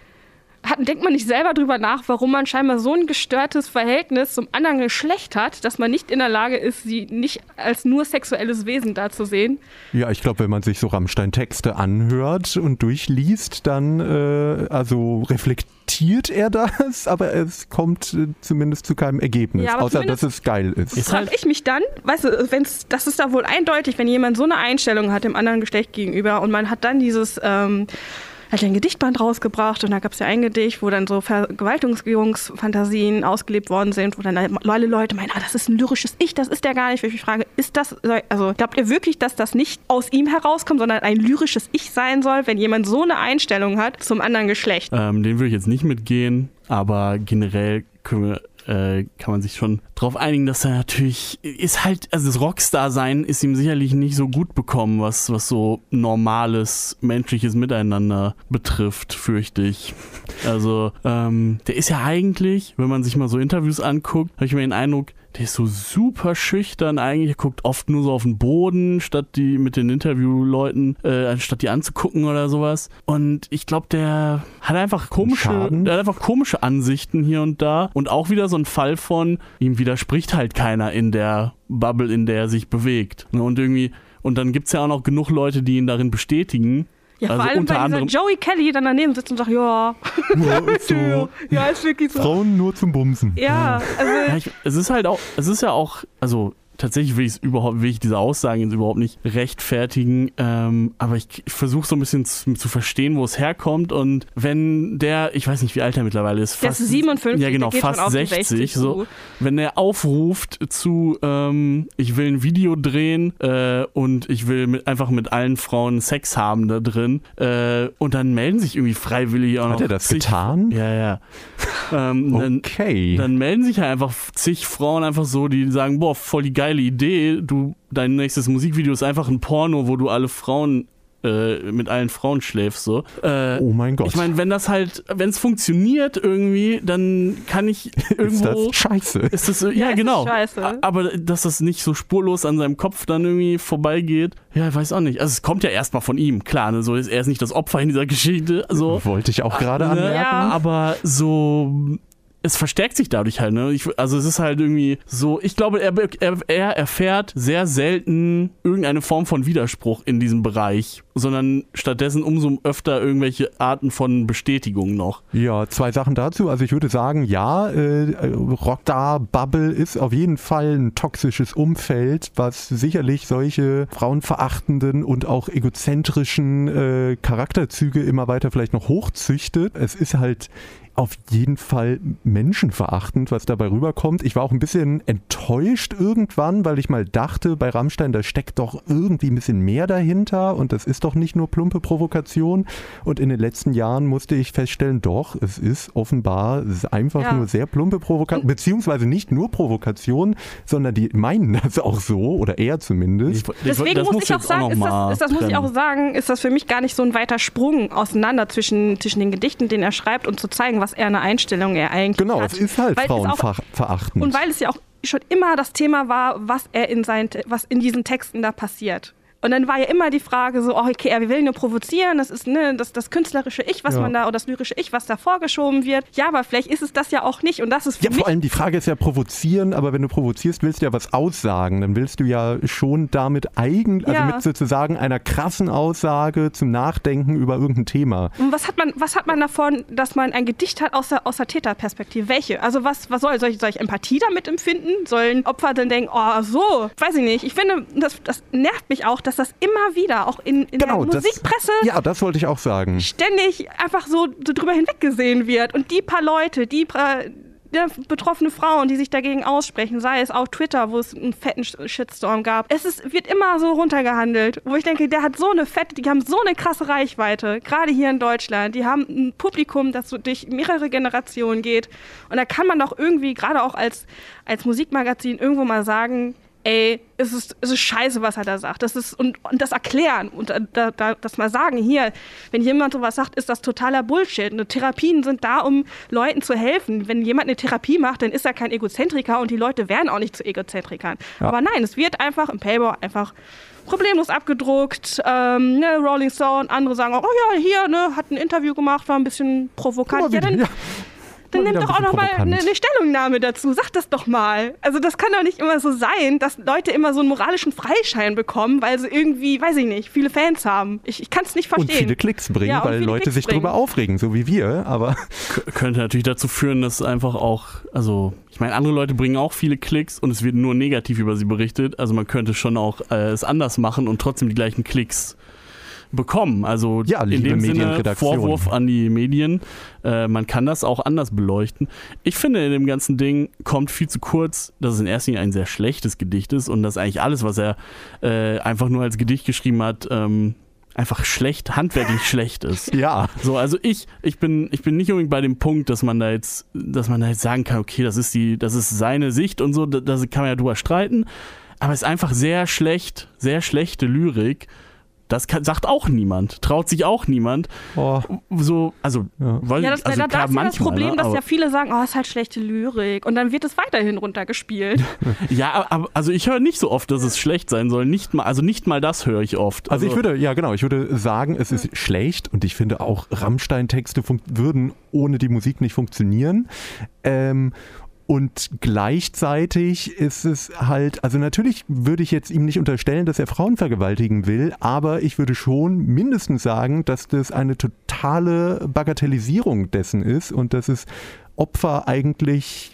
[SPEAKER 4] hat, denkt man nicht selber drüber nach, warum man scheinbar so ein gestörtes Verhältnis zum anderen Geschlecht hat, dass man nicht in der Lage ist, sie nicht als nur sexuelles Wesen darzusehen?
[SPEAKER 2] Ja, ich glaube, wenn man sich so Rammstein-Texte anhört und durchliest, dann äh, also reflektiert er das, (laughs) aber es kommt äh, zumindest zu keinem Ergebnis, ja, außer dass es geil ist.
[SPEAKER 4] Ist halt ich mich dann, weißt du, wenn's, das ist da wohl eindeutig, wenn jemand so eine Einstellung hat dem anderen Geschlecht gegenüber und man hat dann dieses ähm, hat ein Gedichtband rausgebracht und da gab es ja ein Gedicht, wo dann so Vergewaltigungsfantasien ausgelebt worden sind, wo dann alle Leute meinen, ah, das ist ein lyrisches Ich, das ist der gar nicht. Ich frage, ist das, also glaubt ihr wirklich, dass das nicht aus ihm herauskommt, sondern ein lyrisches Ich sein soll, wenn jemand so eine Einstellung hat zum anderen Geschlecht?
[SPEAKER 3] Ähm, den würde ich jetzt nicht mitgehen, aber generell können wir äh, kann man sich schon darauf einigen, dass er natürlich ist halt, also das Rockstar-Sein ist ihm sicherlich nicht so gut bekommen, was, was so normales menschliches Miteinander betrifft, fürchte ich. Also, ähm, der ist ja eigentlich, wenn man sich mal so Interviews anguckt, habe ich mir den Eindruck, der ist so super schüchtern eigentlich, er guckt oft nur so auf den Boden, statt die mit den Interviewleuten, äh, anstatt die anzugucken oder sowas. Und ich glaube, der hat einfach komische, der hat einfach komische Ansichten hier und da. Und auch wieder so ein Fall von, ihm widerspricht halt keiner in der Bubble, in der er sich bewegt. Und irgendwie, und dann gibt es ja auch noch genug Leute, die ihn darin bestätigen.
[SPEAKER 4] Ja, also vor allem, unter weil Joey Kelly dann daneben sitzt und sagt, ja,
[SPEAKER 2] ja, ist, so. ja, ist wirklich so. Frauen nur zum Bumsen.
[SPEAKER 4] Ja, also
[SPEAKER 3] ja, ich, es ist halt auch, es ist ja auch, also tatsächlich will ich es überhaupt, will ich diese Aussagen jetzt überhaupt nicht rechtfertigen, ähm, aber ich, ich versuche so ein bisschen zu, zu, verstehen, wo es herkommt und wenn der, ich weiß nicht, wie alt er mittlerweile ist,
[SPEAKER 4] fast, der ist 57,
[SPEAKER 3] ja genau, fast 60, 60 so, wenn er aufruft zu, ähm, ich will ein Video drehen äh, und ich will mit, einfach mit allen Frauen Sex haben da drin äh, und dann melden sich irgendwie freiwillig auch noch.
[SPEAKER 2] Hat er das zig, getan?
[SPEAKER 3] Ja, ja. ähm, okay. Dann, dann melden sich halt einfach zig Frauen einfach so, die sagen, boah, voll die geile geile Idee. Du, dein nächstes Musikvideo ist einfach ein Porno, wo du alle Frauen äh, mit allen Frauen schläfst so.
[SPEAKER 2] Äh, oh mein Gott.
[SPEAKER 3] Ich meine, wenn das halt, wenn es funktioniert irgendwie, dann kann ich irgendwo. (laughs)
[SPEAKER 2] ist das scheiße?
[SPEAKER 3] Ist das, ja, ja genau. Scheiße. Aber dass das nicht so spurlos an seinem Kopf dann irgendwie vorbeigeht, ja, ich weiß auch nicht. Also es kommt ja erstmal von ihm, klar. Ne? So ist, er ist nicht das Opfer in dieser Geschichte. So.
[SPEAKER 2] Wollte ich auch gerade ne? anmerken. Ja.
[SPEAKER 3] Aber so es verstärkt sich dadurch halt, ne? Ich, also es ist halt irgendwie so, ich glaube, er, er, er erfährt sehr selten irgendeine Form von Widerspruch in diesem Bereich, sondern stattdessen umso öfter irgendwelche Arten von Bestätigung noch.
[SPEAKER 2] Ja, zwei Sachen dazu. Also ich würde sagen, ja, äh, Rockstar Bubble ist auf jeden Fall ein toxisches Umfeld, was sicherlich solche frauenverachtenden und auch egozentrischen äh, Charakterzüge immer weiter vielleicht noch hochzüchtet. Es ist halt auf jeden Fall menschenverachtend, was dabei rüberkommt. Ich war auch ein bisschen enttäuscht irgendwann, weil ich mal dachte, bei Rammstein, da steckt doch irgendwie ein bisschen mehr dahinter und das ist doch nicht nur plumpe Provokation. Und in den letzten Jahren musste ich feststellen, doch, es ist offenbar, es ist einfach ja. nur sehr plumpe Provokation, beziehungsweise nicht nur Provokation, sondern die meinen (laughs) das auch so oder er zumindest.
[SPEAKER 4] Ich, Deswegen muss ich auch sagen, auch ist, das, ist das, muss ich auch sagen, ist das für mich gar nicht so ein weiter Sprung auseinander zwischen, zwischen den Gedichten, den er schreibt und zu zeigen, was er eine Einstellung er eigentlich
[SPEAKER 2] genau,
[SPEAKER 4] hat.
[SPEAKER 2] Genau, es ist halt frauenverachtend.
[SPEAKER 4] Und weil es ja auch schon immer das Thema war, was er in seinen, was in diesen Texten da passiert. Und dann war ja immer die Frage so, oh, okay, er will nur provozieren, das ist ne, das, das künstlerische Ich, was ja. man da, oder das lyrische Ich, was da vorgeschoben wird. Ja, aber vielleicht ist es das ja auch nicht. Und das ist
[SPEAKER 2] Ja, vor allem die Frage ist ja provozieren, aber wenn du provozierst, willst du ja was aussagen. Dann willst du ja schon damit eigentlich, also ja. mit sozusagen einer krassen Aussage zum Nachdenken über irgendein Thema.
[SPEAKER 4] Und was hat man, was hat man davon, dass man ein Gedicht hat aus der, aus der Täterperspektive? Welche? Also was, was soll, soll ich, soll ich Empathie damit empfinden? Sollen Opfer dann denken, oh so, weiß ich nicht. Ich finde, das, das nervt mich auch, dass dass das immer wieder, auch in, in genau, der Musikpresse.
[SPEAKER 2] Das, ja, das wollte ich auch sagen.
[SPEAKER 4] Ständig einfach so, so drüber hinweggesehen wird. Und die paar Leute, die ja, betroffene Frauen, die sich dagegen aussprechen, sei es auf Twitter, wo es einen fetten Shitstorm gab. Es ist, wird immer so runtergehandelt, wo ich denke, der hat so eine fette, die haben so eine krasse Reichweite, gerade hier in Deutschland. Die haben ein Publikum, das so durch mehrere Generationen geht. Und da kann man doch irgendwie, gerade auch als, als Musikmagazin, irgendwo mal sagen, ey, es ist, es ist scheiße, was er da sagt. Das ist, und, und das erklären und da, da, das mal sagen, hier, wenn jemand sowas sagt, ist das totaler Bullshit. Und Therapien sind da, um Leuten zu helfen. Wenn jemand eine Therapie macht, dann ist er kein Egozentriker und die Leute werden auch nicht zu Egozentrikern. Ja. Aber nein, es wird einfach im Payboy einfach problemlos abgedruckt. Ähm, ne, Rolling Stone, andere sagen auch, oh ja, hier, ne, hat ein Interview gemacht, war ein bisschen provokant. Ja, dann, ja. Dann nimm doch auch noch mal eine, eine, Stellungnahme dazu. Sag das doch mal. Also das kann doch nicht immer so sein, dass Leute immer so einen moralischen Freischein bekommen, weil sie irgendwie, weiß ich nicht, viele Fans haben. Ich, ich kann es nicht verstehen.
[SPEAKER 2] Und viele Klicks bringen, ja, weil Leute Klicks sich bringen. darüber aufregen, so wie wir. Aber
[SPEAKER 3] könnte natürlich dazu führen, dass einfach auch, also ich meine, andere Leute bringen auch viele Klicks und es wird nur negativ über sie berichtet. Also man könnte schon auch äh, es anders machen und trotzdem die gleichen Klicks bekommen. Also ja, in dem Sinne Vorwurf an die Medien. Äh, man kann das auch anders beleuchten. Ich finde, in dem ganzen Ding kommt viel zu kurz, dass es in erster Linie ein sehr schlechtes Gedicht ist und dass eigentlich alles, was er äh, einfach nur als Gedicht geschrieben hat, ähm, einfach schlecht, handwerklich (laughs) schlecht ist.
[SPEAKER 2] Ja.
[SPEAKER 3] So, also ich, ich bin, ich bin nicht unbedingt bei dem Punkt, dass man da jetzt, dass man da jetzt sagen kann, okay, das ist die, das ist seine Sicht und so, da, da kann man ja drüber streiten. Aber es ist einfach sehr schlecht, sehr schlechte Lyrik das kann, sagt auch niemand, traut sich auch niemand. Oh. So, also,
[SPEAKER 4] ja. weil ja, das, also, da, klar, ist ja das Problem, ne, dass ja viele sagen, oh, ist halt schlechte Lyrik und dann wird es weiterhin runtergespielt. (laughs)
[SPEAKER 3] ja, aber also ich höre nicht so oft, dass es schlecht sein soll. Nicht mal, also nicht mal das höre ich oft.
[SPEAKER 2] Also, also ich würde, ja genau, ich würde sagen, es ist schlecht und ich finde auch Rammstein-Texte würden ohne die Musik nicht funktionieren. Ähm, und gleichzeitig ist es halt, also natürlich würde ich jetzt ihm nicht unterstellen, dass er Frauen vergewaltigen will, aber ich würde schon mindestens sagen, dass das eine totale Bagatellisierung dessen ist und dass es Opfer eigentlich,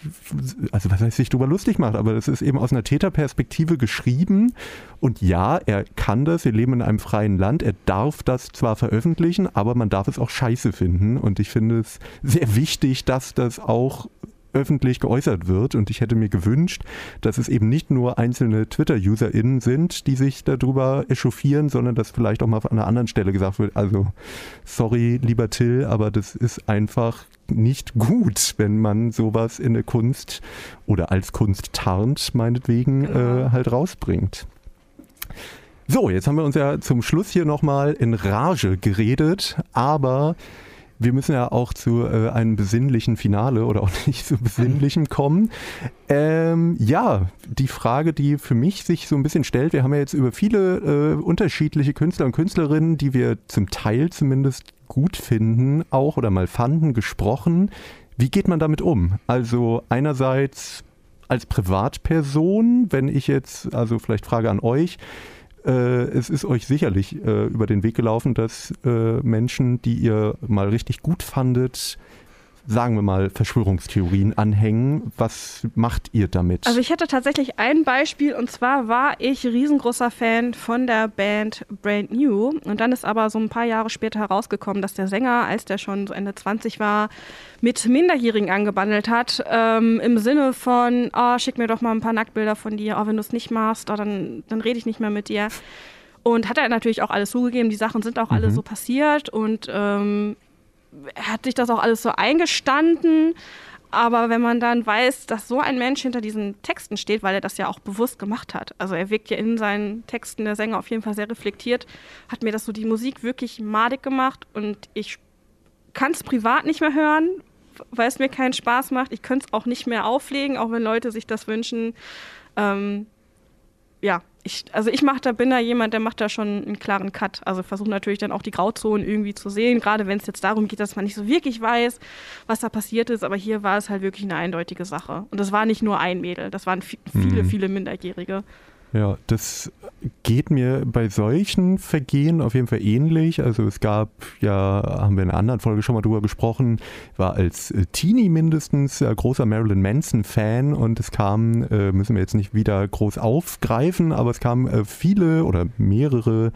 [SPEAKER 2] also was heißt sich darüber lustig macht, aber das ist eben aus einer Täterperspektive geschrieben. Und ja, er kann das, wir leben in einem freien Land, er darf das zwar veröffentlichen, aber man darf es auch scheiße finden. Und ich finde es sehr wichtig, dass das auch öffentlich geäußert wird. Und ich hätte mir gewünscht, dass es eben nicht nur einzelne Twitter-UserInnen sind, die sich darüber echauffieren, sondern dass vielleicht auch mal an einer anderen Stelle gesagt wird, also sorry, lieber Till, aber das ist einfach nicht gut, wenn man sowas in der Kunst oder als Kunst tarnt, meinetwegen, genau. äh, halt rausbringt. So, jetzt haben wir uns ja zum Schluss hier nochmal in Rage geredet, aber wir müssen ja auch zu äh, einem besinnlichen Finale oder auch (laughs) nicht so besinnlichem kommen. Ähm, ja, die Frage, die für mich sich so ein bisschen stellt, wir haben ja jetzt über viele äh, unterschiedliche Künstler und Künstlerinnen, die wir zum Teil zumindest gut finden, auch oder mal fanden, gesprochen. Wie geht man damit um? Also einerseits als Privatperson, wenn ich jetzt, also vielleicht Frage an euch, äh, es ist euch sicherlich äh, über den Weg gelaufen, dass äh, Menschen, die ihr mal richtig gut fandet, sagen wir mal, Verschwörungstheorien anhängen. Was macht ihr damit?
[SPEAKER 4] Also ich hätte tatsächlich ein Beispiel und zwar war ich riesengroßer Fan von der Band Brand New und dann ist aber so ein paar Jahre später herausgekommen, dass der Sänger, als der schon so Ende 20 war, mit Minderjährigen angebandelt hat, ähm, im Sinne von, oh, schick mir doch mal ein paar Nacktbilder von dir, oh, wenn du es nicht machst, oh, dann, dann rede ich nicht mehr mit dir. Und hat er natürlich auch alles zugegeben, die Sachen sind auch mhm. alle so passiert und ähm, hat sich das auch alles so eingestanden. Aber wenn man dann weiß, dass so ein Mensch hinter diesen Texten steht, weil er das ja auch bewusst gemacht hat, also er wirkt ja in seinen Texten der Sänger auf jeden Fall sehr reflektiert, hat mir das so die Musik wirklich madig gemacht und ich kann es privat nicht mehr hören, weil es mir keinen Spaß macht. Ich könnte es auch nicht mehr auflegen, auch wenn Leute sich das wünschen. Ähm, ja, ich, also ich mache da, bin da jemand, der macht da schon einen klaren Cut. Also versuche natürlich dann auch die Grauzonen irgendwie zu sehen, gerade wenn es jetzt darum geht, dass man nicht so wirklich weiß, was da passiert ist. Aber hier war es halt wirklich eine eindeutige Sache. Und das war nicht nur ein Mädel, das waren viele, mhm. viele Minderjährige.
[SPEAKER 2] Ja, das geht mir bei solchen Vergehen auf jeden Fall ähnlich. Also es gab, ja, haben wir in einer anderen Folge schon mal drüber gesprochen, war als äh, Teenie mindestens äh, großer Marilyn Manson-Fan und es kam, äh, müssen wir jetzt nicht wieder groß aufgreifen, aber es kamen äh, viele oder mehrere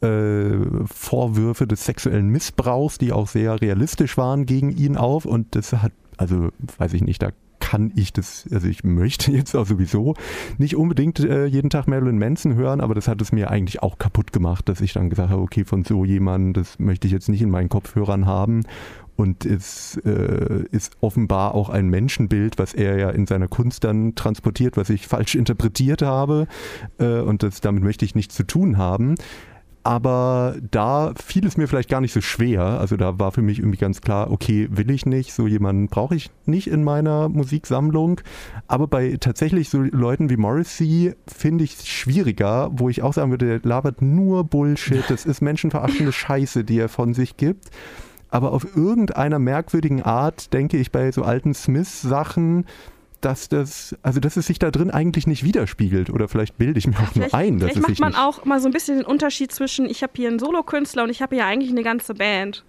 [SPEAKER 2] äh, Vorwürfe des sexuellen Missbrauchs, die auch sehr realistisch waren, gegen ihn auf und das hat also weiß ich nicht, da kann ich das, also ich möchte jetzt auch sowieso nicht unbedingt äh, jeden Tag Marilyn Manson hören, aber das hat es mir eigentlich auch kaputt gemacht, dass ich dann gesagt habe, okay, von so jemandem, das möchte ich jetzt nicht in meinen Kopfhörern haben. Und es äh, ist offenbar auch ein Menschenbild, was er ja in seiner Kunst dann transportiert, was ich falsch interpretiert habe. Äh, und das, damit möchte ich nichts zu tun haben. Aber da fiel es mir vielleicht gar nicht so schwer. Also da war für mich irgendwie ganz klar, okay, will ich nicht, so jemanden brauche ich nicht in meiner Musiksammlung. Aber bei tatsächlich so Leuten wie Morrissey finde ich es schwieriger, wo ich auch sagen würde, der labert nur Bullshit. Das ist menschenverachtende Scheiße, die er von sich gibt. Aber auf irgendeiner merkwürdigen Art denke ich bei so alten Smith-Sachen, dass das, also dass es sich da drin eigentlich nicht widerspiegelt. Oder vielleicht bilde ich mir auch
[SPEAKER 4] vielleicht,
[SPEAKER 2] nur ein,
[SPEAKER 4] dass es sich macht man auch mal so ein bisschen den Unterschied zwischen, ich habe hier einen Solokünstler und ich habe hier eigentlich eine ganze Band.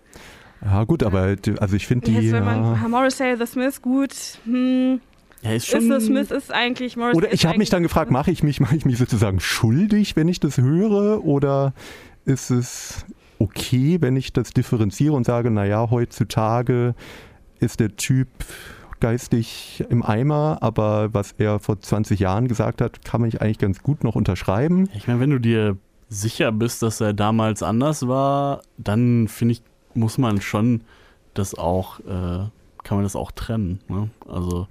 [SPEAKER 2] Ja, gut, aber also ich finde die. Jetzt, wenn man
[SPEAKER 4] ja. Morrissey, The Smith, gut. Hm, ja, ist schon. Ist The Smith ist eigentlich Morrissey.
[SPEAKER 2] Oder ich habe mich dann gefragt, mache ich mich, mache ich mich sozusagen schuldig, wenn ich das höre, oder ist es okay, wenn ich das differenziere und sage, naja, heutzutage ist der Typ geistig im Eimer, aber was er vor 20 Jahren gesagt hat, kann man eigentlich ganz gut noch unterschreiben.
[SPEAKER 3] Ich meine, wenn du dir sicher bist, dass er damals anders war, dann finde ich, muss man schon das auch, äh, kann man das auch trennen. Ne? Also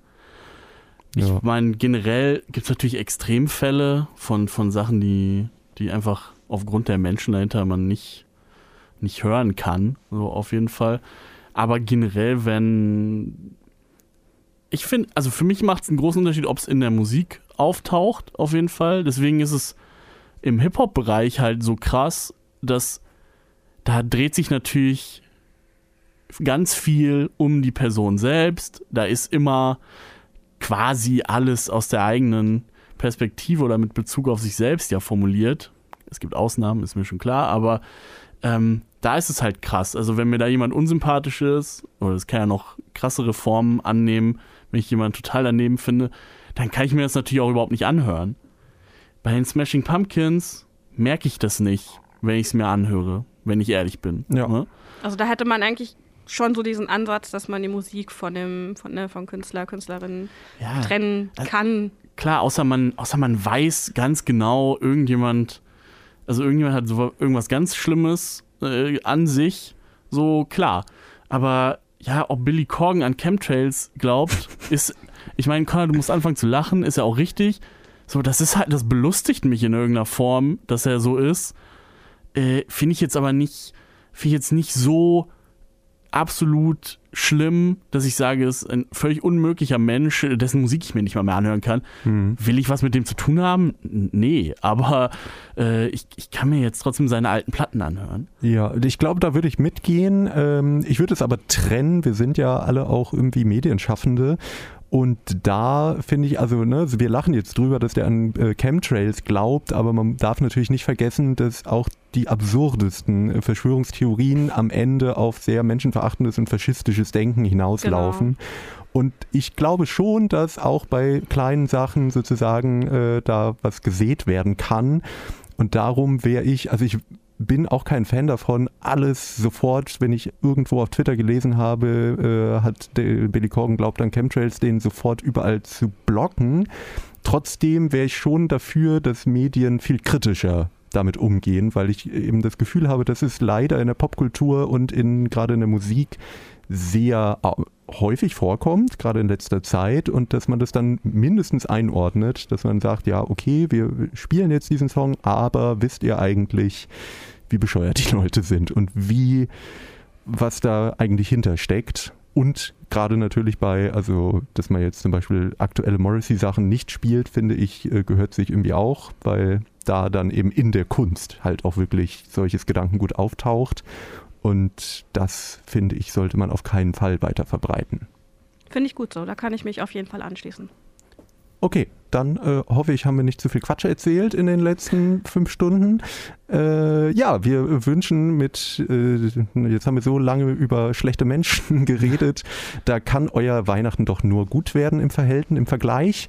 [SPEAKER 3] ich ja. meine, generell gibt es natürlich Extremfälle von, von Sachen, die, die einfach aufgrund der Menschen dahinter man nicht, nicht hören kann, so auf jeden Fall. Aber generell, wenn ich finde, also für mich macht es einen großen Unterschied, ob es in der Musik auftaucht, auf jeden Fall. Deswegen ist es im Hip-Hop-Bereich halt so krass, dass da dreht sich natürlich ganz viel um die Person selbst. Da ist immer quasi alles aus der eigenen Perspektive oder mit Bezug auf sich selbst ja formuliert. Es gibt Ausnahmen, ist mir schon klar, aber ähm, da ist es halt krass. Also wenn mir da jemand unsympathisch ist, oder es kann ja noch krassere Formen annehmen, wenn ich jemanden total daneben finde, dann kann ich mir das natürlich auch überhaupt nicht anhören. Bei den Smashing Pumpkins merke ich das nicht, wenn ich es mir anhöre, wenn ich ehrlich bin.
[SPEAKER 4] Ja. Ne? Also da hätte man eigentlich schon so diesen Ansatz, dass man die Musik von dem von, ne, von Künstler, Künstlerinnen ja, trennen kann.
[SPEAKER 3] Klar, außer man, außer man weiß ganz genau, irgendjemand, also irgendjemand hat so irgendwas ganz Schlimmes äh, an sich, so klar. Aber ja, ob Billy Corgan an Chemtrails glaubt, (laughs) ist, ich meine, Connor, du musst anfangen zu lachen, ist ja auch richtig. So, das ist halt, das belustigt mich in irgendeiner Form, dass er so ist. Äh, finde ich jetzt aber nicht, finde ich jetzt nicht so absolut schlimm, dass ich sage, es ist ein völlig unmöglicher Mensch, dessen Musik ich mir nicht mal mehr anhören kann. Mhm. Will ich was mit dem zu tun haben? Nee, aber äh, ich, ich kann mir jetzt trotzdem seine alten Platten anhören.
[SPEAKER 2] Ja, ich glaube, da würde ich mitgehen. Ähm, ich würde es aber trennen. Wir sind ja alle auch irgendwie Medienschaffende Und da finde ich, also ne, wir lachen jetzt drüber, dass der an äh, Chemtrails glaubt, aber man darf natürlich nicht vergessen, dass auch die absurdesten äh, Verschwörungstheorien am Ende auf sehr menschenverachtendes und faschistisches Denken hinauslaufen. Genau. Und ich glaube schon, dass auch bei kleinen Sachen sozusagen äh, da was gesät werden kann. Und darum wäre ich, also ich bin auch kein Fan davon, alles sofort, wenn ich irgendwo auf Twitter gelesen habe, äh, hat Billy Corgan glaubt an Chemtrails, den sofort überall zu blocken. Trotzdem wäre ich schon dafür, dass Medien viel kritischer damit umgehen, weil ich eben das Gefühl habe, dass es leider in der Popkultur und in gerade in der Musik sehr häufig vorkommt, gerade in letzter Zeit, und dass man das dann mindestens einordnet, dass man sagt, ja, okay, wir spielen jetzt diesen Song, aber wisst ihr eigentlich, wie bescheuert die (laughs) Leute sind und wie, was da eigentlich hintersteckt. Und gerade natürlich bei, also, dass man jetzt zum Beispiel aktuelle Morrissey-Sachen nicht spielt, finde ich, äh, gehört sich irgendwie auch, weil da dann eben in der Kunst halt auch wirklich solches Gedankengut auftaucht und das, finde ich, sollte man auf keinen Fall weiter verbreiten.
[SPEAKER 4] Finde ich gut so, da kann ich mich auf jeden Fall anschließen.
[SPEAKER 2] Okay, dann äh, hoffe ich, haben wir nicht zu viel Quatsch erzählt in den letzten fünf Stunden. Äh, ja, wir wünschen mit, äh, jetzt haben wir so lange über schlechte Menschen (laughs) geredet, da kann euer Weihnachten doch nur gut werden im Verhältnis, im Vergleich.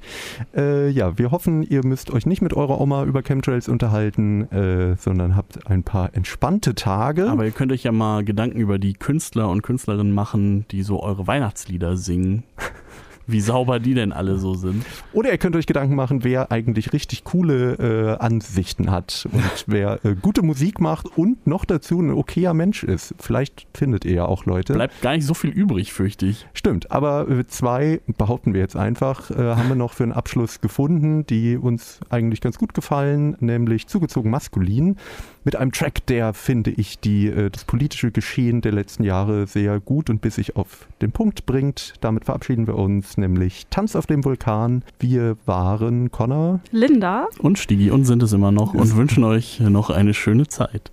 [SPEAKER 2] Äh, ja, wir hoffen, ihr müsst euch nicht mit eurer Oma über Chemtrails unterhalten, äh, sondern habt ein paar entspannte Tage.
[SPEAKER 3] Aber ihr könnt euch ja mal Gedanken über die Künstler und Künstlerinnen machen, die so eure Weihnachtslieder singen (laughs) wie sauber die denn alle so sind.
[SPEAKER 2] Oder ihr könnt euch Gedanken machen, wer eigentlich richtig coole äh, Ansichten hat und (laughs) wer äh, gute Musik macht und noch dazu ein okayer Mensch ist. Vielleicht findet ihr ja auch Leute.
[SPEAKER 3] Bleibt gar nicht so viel übrig, fürchte ich.
[SPEAKER 2] Stimmt, aber äh, zwei, behaupten wir jetzt einfach, äh, haben wir noch für einen Abschluss gefunden, die uns eigentlich ganz gut gefallen, nämlich zugezogen maskulin mit einem Track, der, finde ich, die, äh, das politische Geschehen der letzten Jahre sehr gut und bissig auf den Punkt bringt. Damit verabschieden wir uns, nämlich Tanz auf dem Vulkan. Wir waren Connor,
[SPEAKER 4] Linda
[SPEAKER 3] und Stigi und sind es immer noch und wünschen euch noch eine schöne Zeit.